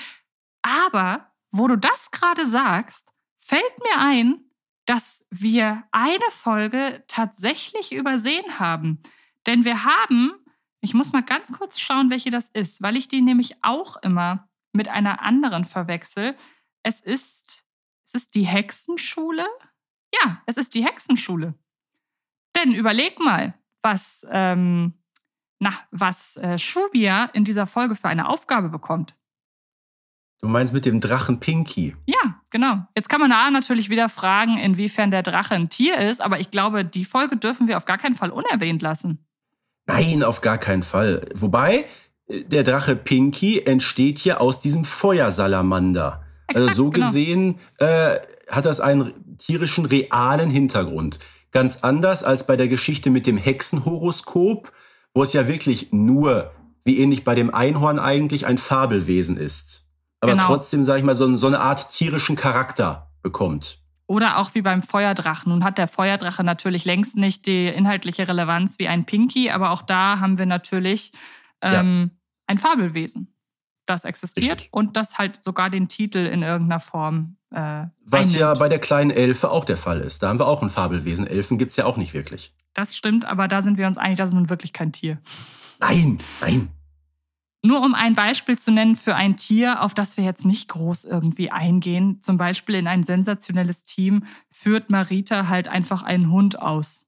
Aber wo du das gerade sagst, fällt mir ein, dass wir eine Folge tatsächlich übersehen haben. Denn wir haben, ich muss mal ganz kurz schauen, welche das ist, weil ich die nämlich auch immer mit einer anderen verwechsel. Es ist, es ist die Hexenschule? Ja, es ist die Hexenschule. Denn überleg mal, was, ähm, na, was äh, Shubia in dieser Folge für eine Aufgabe bekommt. Du meinst mit dem Drachen Pinky? Ja, genau. Jetzt kann man da natürlich wieder fragen, inwiefern der Drache ein Tier ist, aber ich glaube, die Folge dürfen wir auf gar keinen Fall unerwähnt lassen. Nein, auf gar keinen Fall. Wobei, äh, der Drache Pinky entsteht hier aus diesem Feuersalamander. Also Exakt, so genau. gesehen äh, hat das einen tierischen, realen Hintergrund. Ganz anders als bei der Geschichte mit dem Hexenhoroskop, wo es ja wirklich nur, wie ähnlich bei dem Einhorn eigentlich, ein Fabelwesen ist. Aber Genau. trotzdem, sage ich mal, so, so eine Art tierischen Charakter bekommt. Oder auch wie beim Feuerdrachen. Nun hat der Feuerdrache natürlich längst nicht die inhaltliche Relevanz wie ein Pinky, aber auch da haben wir natürlich ähm, ein Fabelwesen, das existiert Richtig. und das halt sogar den Titel in irgendeiner Form äh, Was ja einnimmt. bei der kleinen Elfe auch der Fall ist. Da haben wir auch ein Fabelwesen. Elfen gibt's ja auch nicht wirklich. Das stimmt, aber da sind wir uns einig, das ist nun wirklich kein Tier. Nein, nein. Nur um ein Beispiel zu nennen für ein Tier, auf das wir jetzt nicht groß irgendwie eingehen, zum Beispiel in ein sensationelles Team führt Marita halt einfach einen Hund aus.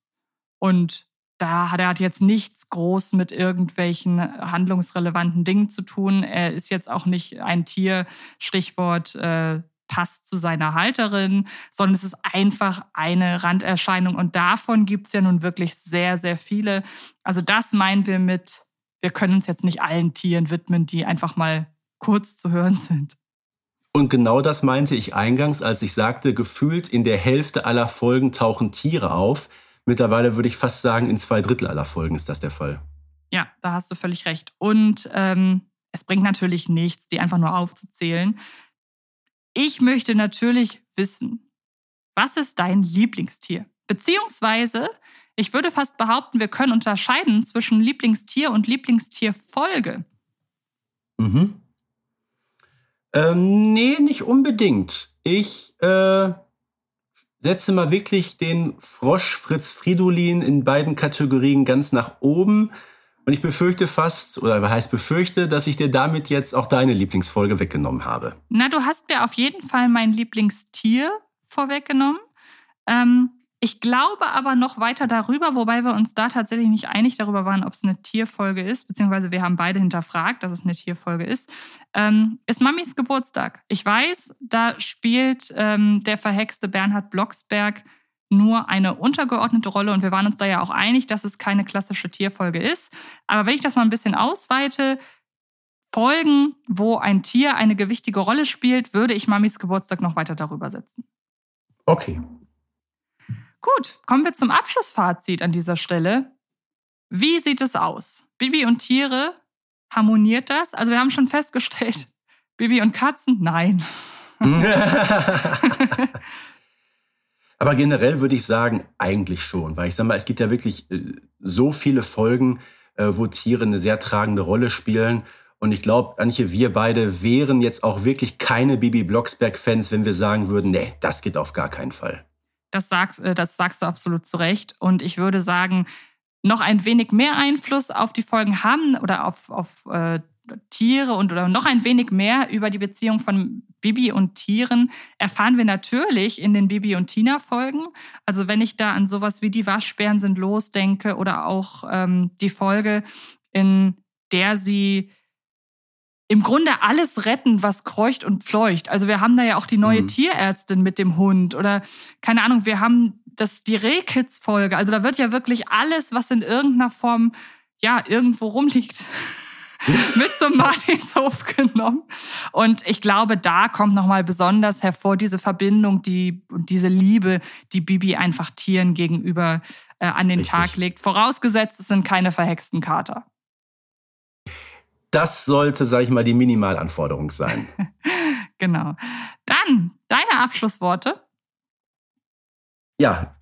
Und da hat er jetzt nichts groß mit irgendwelchen handlungsrelevanten Dingen zu tun. Er ist jetzt auch nicht ein Tier, Stichwort äh, passt zu seiner Halterin, sondern es ist einfach eine Randerscheinung. Und davon gibt's ja nun wirklich sehr, sehr viele. Also das meinen wir mit, wir können uns jetzt nicht allen Tieren widmen, die einfach mal kurz zu hören sind. Und genau das meinte ich eingangs, als ich sagte, gefühlt in der Hälfte aller Folgen tauchen Tiere auf. Mittlerweile würde ich fast sagen, in zwei Drittel aller Folgen ist das der Fall. Ja, da hast du völlig recht. Und ähm, es bringt natürlich nichts, die einfach nur aufzuzählen. Ich möchte natürlich wissen, was ist dein Lieblingstier? Beziehungsweise, ich würde fast behaupten, wir können unterscheiden zwischen Lieblingstier und Lieblingstierfolge. Mhm. Ähm, nee, nicht unbedingt. Ich äh, setze mal wirklich den Frosch Fritz Fridolin in beiden Kategorien ganz nach oben. Und ich befürchte fast, oder heißt befürchte, dass ich dir damit jetzt auch deine Lieblingsfolge weggenommen habe. Na, du hast mir auf jeden Fall mein Lieblingstier vorweggenommen. Ähm, ich glaube aber noch weiter darüber, wobei wir uns da tatsächlich nicht einig darüber waren, ob es eine Tierfolge ist, beziehungsweise wir haben beide hinterfragt, dass es eine Tierfolge ist, ähm, ist Mamis Geburtstag. Ich weiß, da spielt ähm, der verhexte Bernhard Blocksberg nur eine untergeordnete Rolle und wir waren uns da ja auch einig, dass es keine klassische Tierfolge ist. Aber wenn ich das mal ein bisschen ausweite, Folgen, wo ein Tier eine gewichtige Rolle spielt, würde ich Mamis Geburtstag noch weiter darüber setzen. Okay. Gut, kommen wir zum Abschlussfazit an dieser Stelle. Wie sieht es aus? Bibi und Tiere, harmoniert das? Also wir haben schon festgestellt, Bibi und Katzen, nein. Aber generell würde ich sagen, eigentlich schon, weil ich sag mal, es gibt ja wirklich äh, so viele Folgen, äh, wo Tiere eine sehr tragende Rolle spielen. Und ich glaube, Antje, wir beide wären jetzt auch wirklich keine Bibi Blocksberg-Fans, wenn wir sagen würden, nee, das geht auf gar keinen Fall. Das sagst, äh, das sagst du absolut zu Recht. Und ich würde sagen, noch ein wenig mehr Einfluss auf die Folgen haben oder auf, auf äh, Tiere und oder noch ein wenig mehr über die Beziehung von Bibi und Tieren erfahren wir natürlich in den Bibi und Tina Folgen. Also wenn ich da an sowas wie die Waschbären sind los denke oder auch ähm, die Folge, in der sie im Grunde alles retten, was kreucht und fleucht. Also wir haben da ja auch die neue Mhm. Tierärztin mit dem Hund oder keine Ahnung, wir haben das, die Rehkids-Folge. Also da wird ja wirklich alles, was in irgendeiner Form ja irgendwo rumliegt, mit zum Martinshof genommen. Und ich glaube, da kommt nochmal besonders hervor diese Verbindung, die und diese Liebe, die Bibi einfach Tieren gegenüber äh, an den Richtig. Tag legt. Vorausgesetzt, es sind keine verhexten Kater. Das sollte, sag ich mal, die Minimalanforderung sein. genau. Dann deine Abschlussworte. Ja,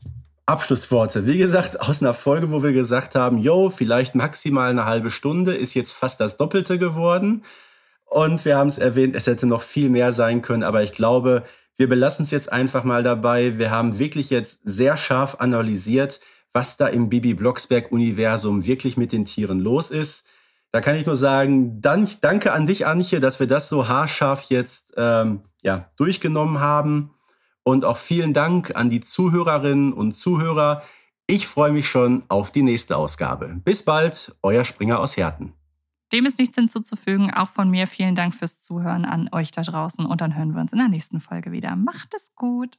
Abschlussworte. Wie gesagt, aus einer Folge, wo wir gesagt haben, yo, vielleicht maximal eine halbe Stunde, ist jetzt fast das Doppelte geworden. Und wir haben es erwähnt, es hätte noch viel mehr sein können, aber ich glaube, wir belassen es jetzt einfach mal dabei. Wir haben wirklich jetzt sehr scharf analysiert, was da im Bibi Blocksberg-Universum wirklich mit den Tieren los ist. Da kann ich nur sagen, danke an dich, Anche, dass wir das so haarscharf jetzt ähm, ja, durchgenommen haben. Und auch vielen Dank an die Zuhörerinnen und Zuhörer. Ich freue mich schon auf die nächste Ausgabe. Bis bald, euer Springer aus Herten. Dem ist nichts hinzuzufügen. Auch von mir vielen Dank fürs Zuhören an euch da draußen. Und dann hören wir uns in der nächsten Folge wieder. Macht es gut.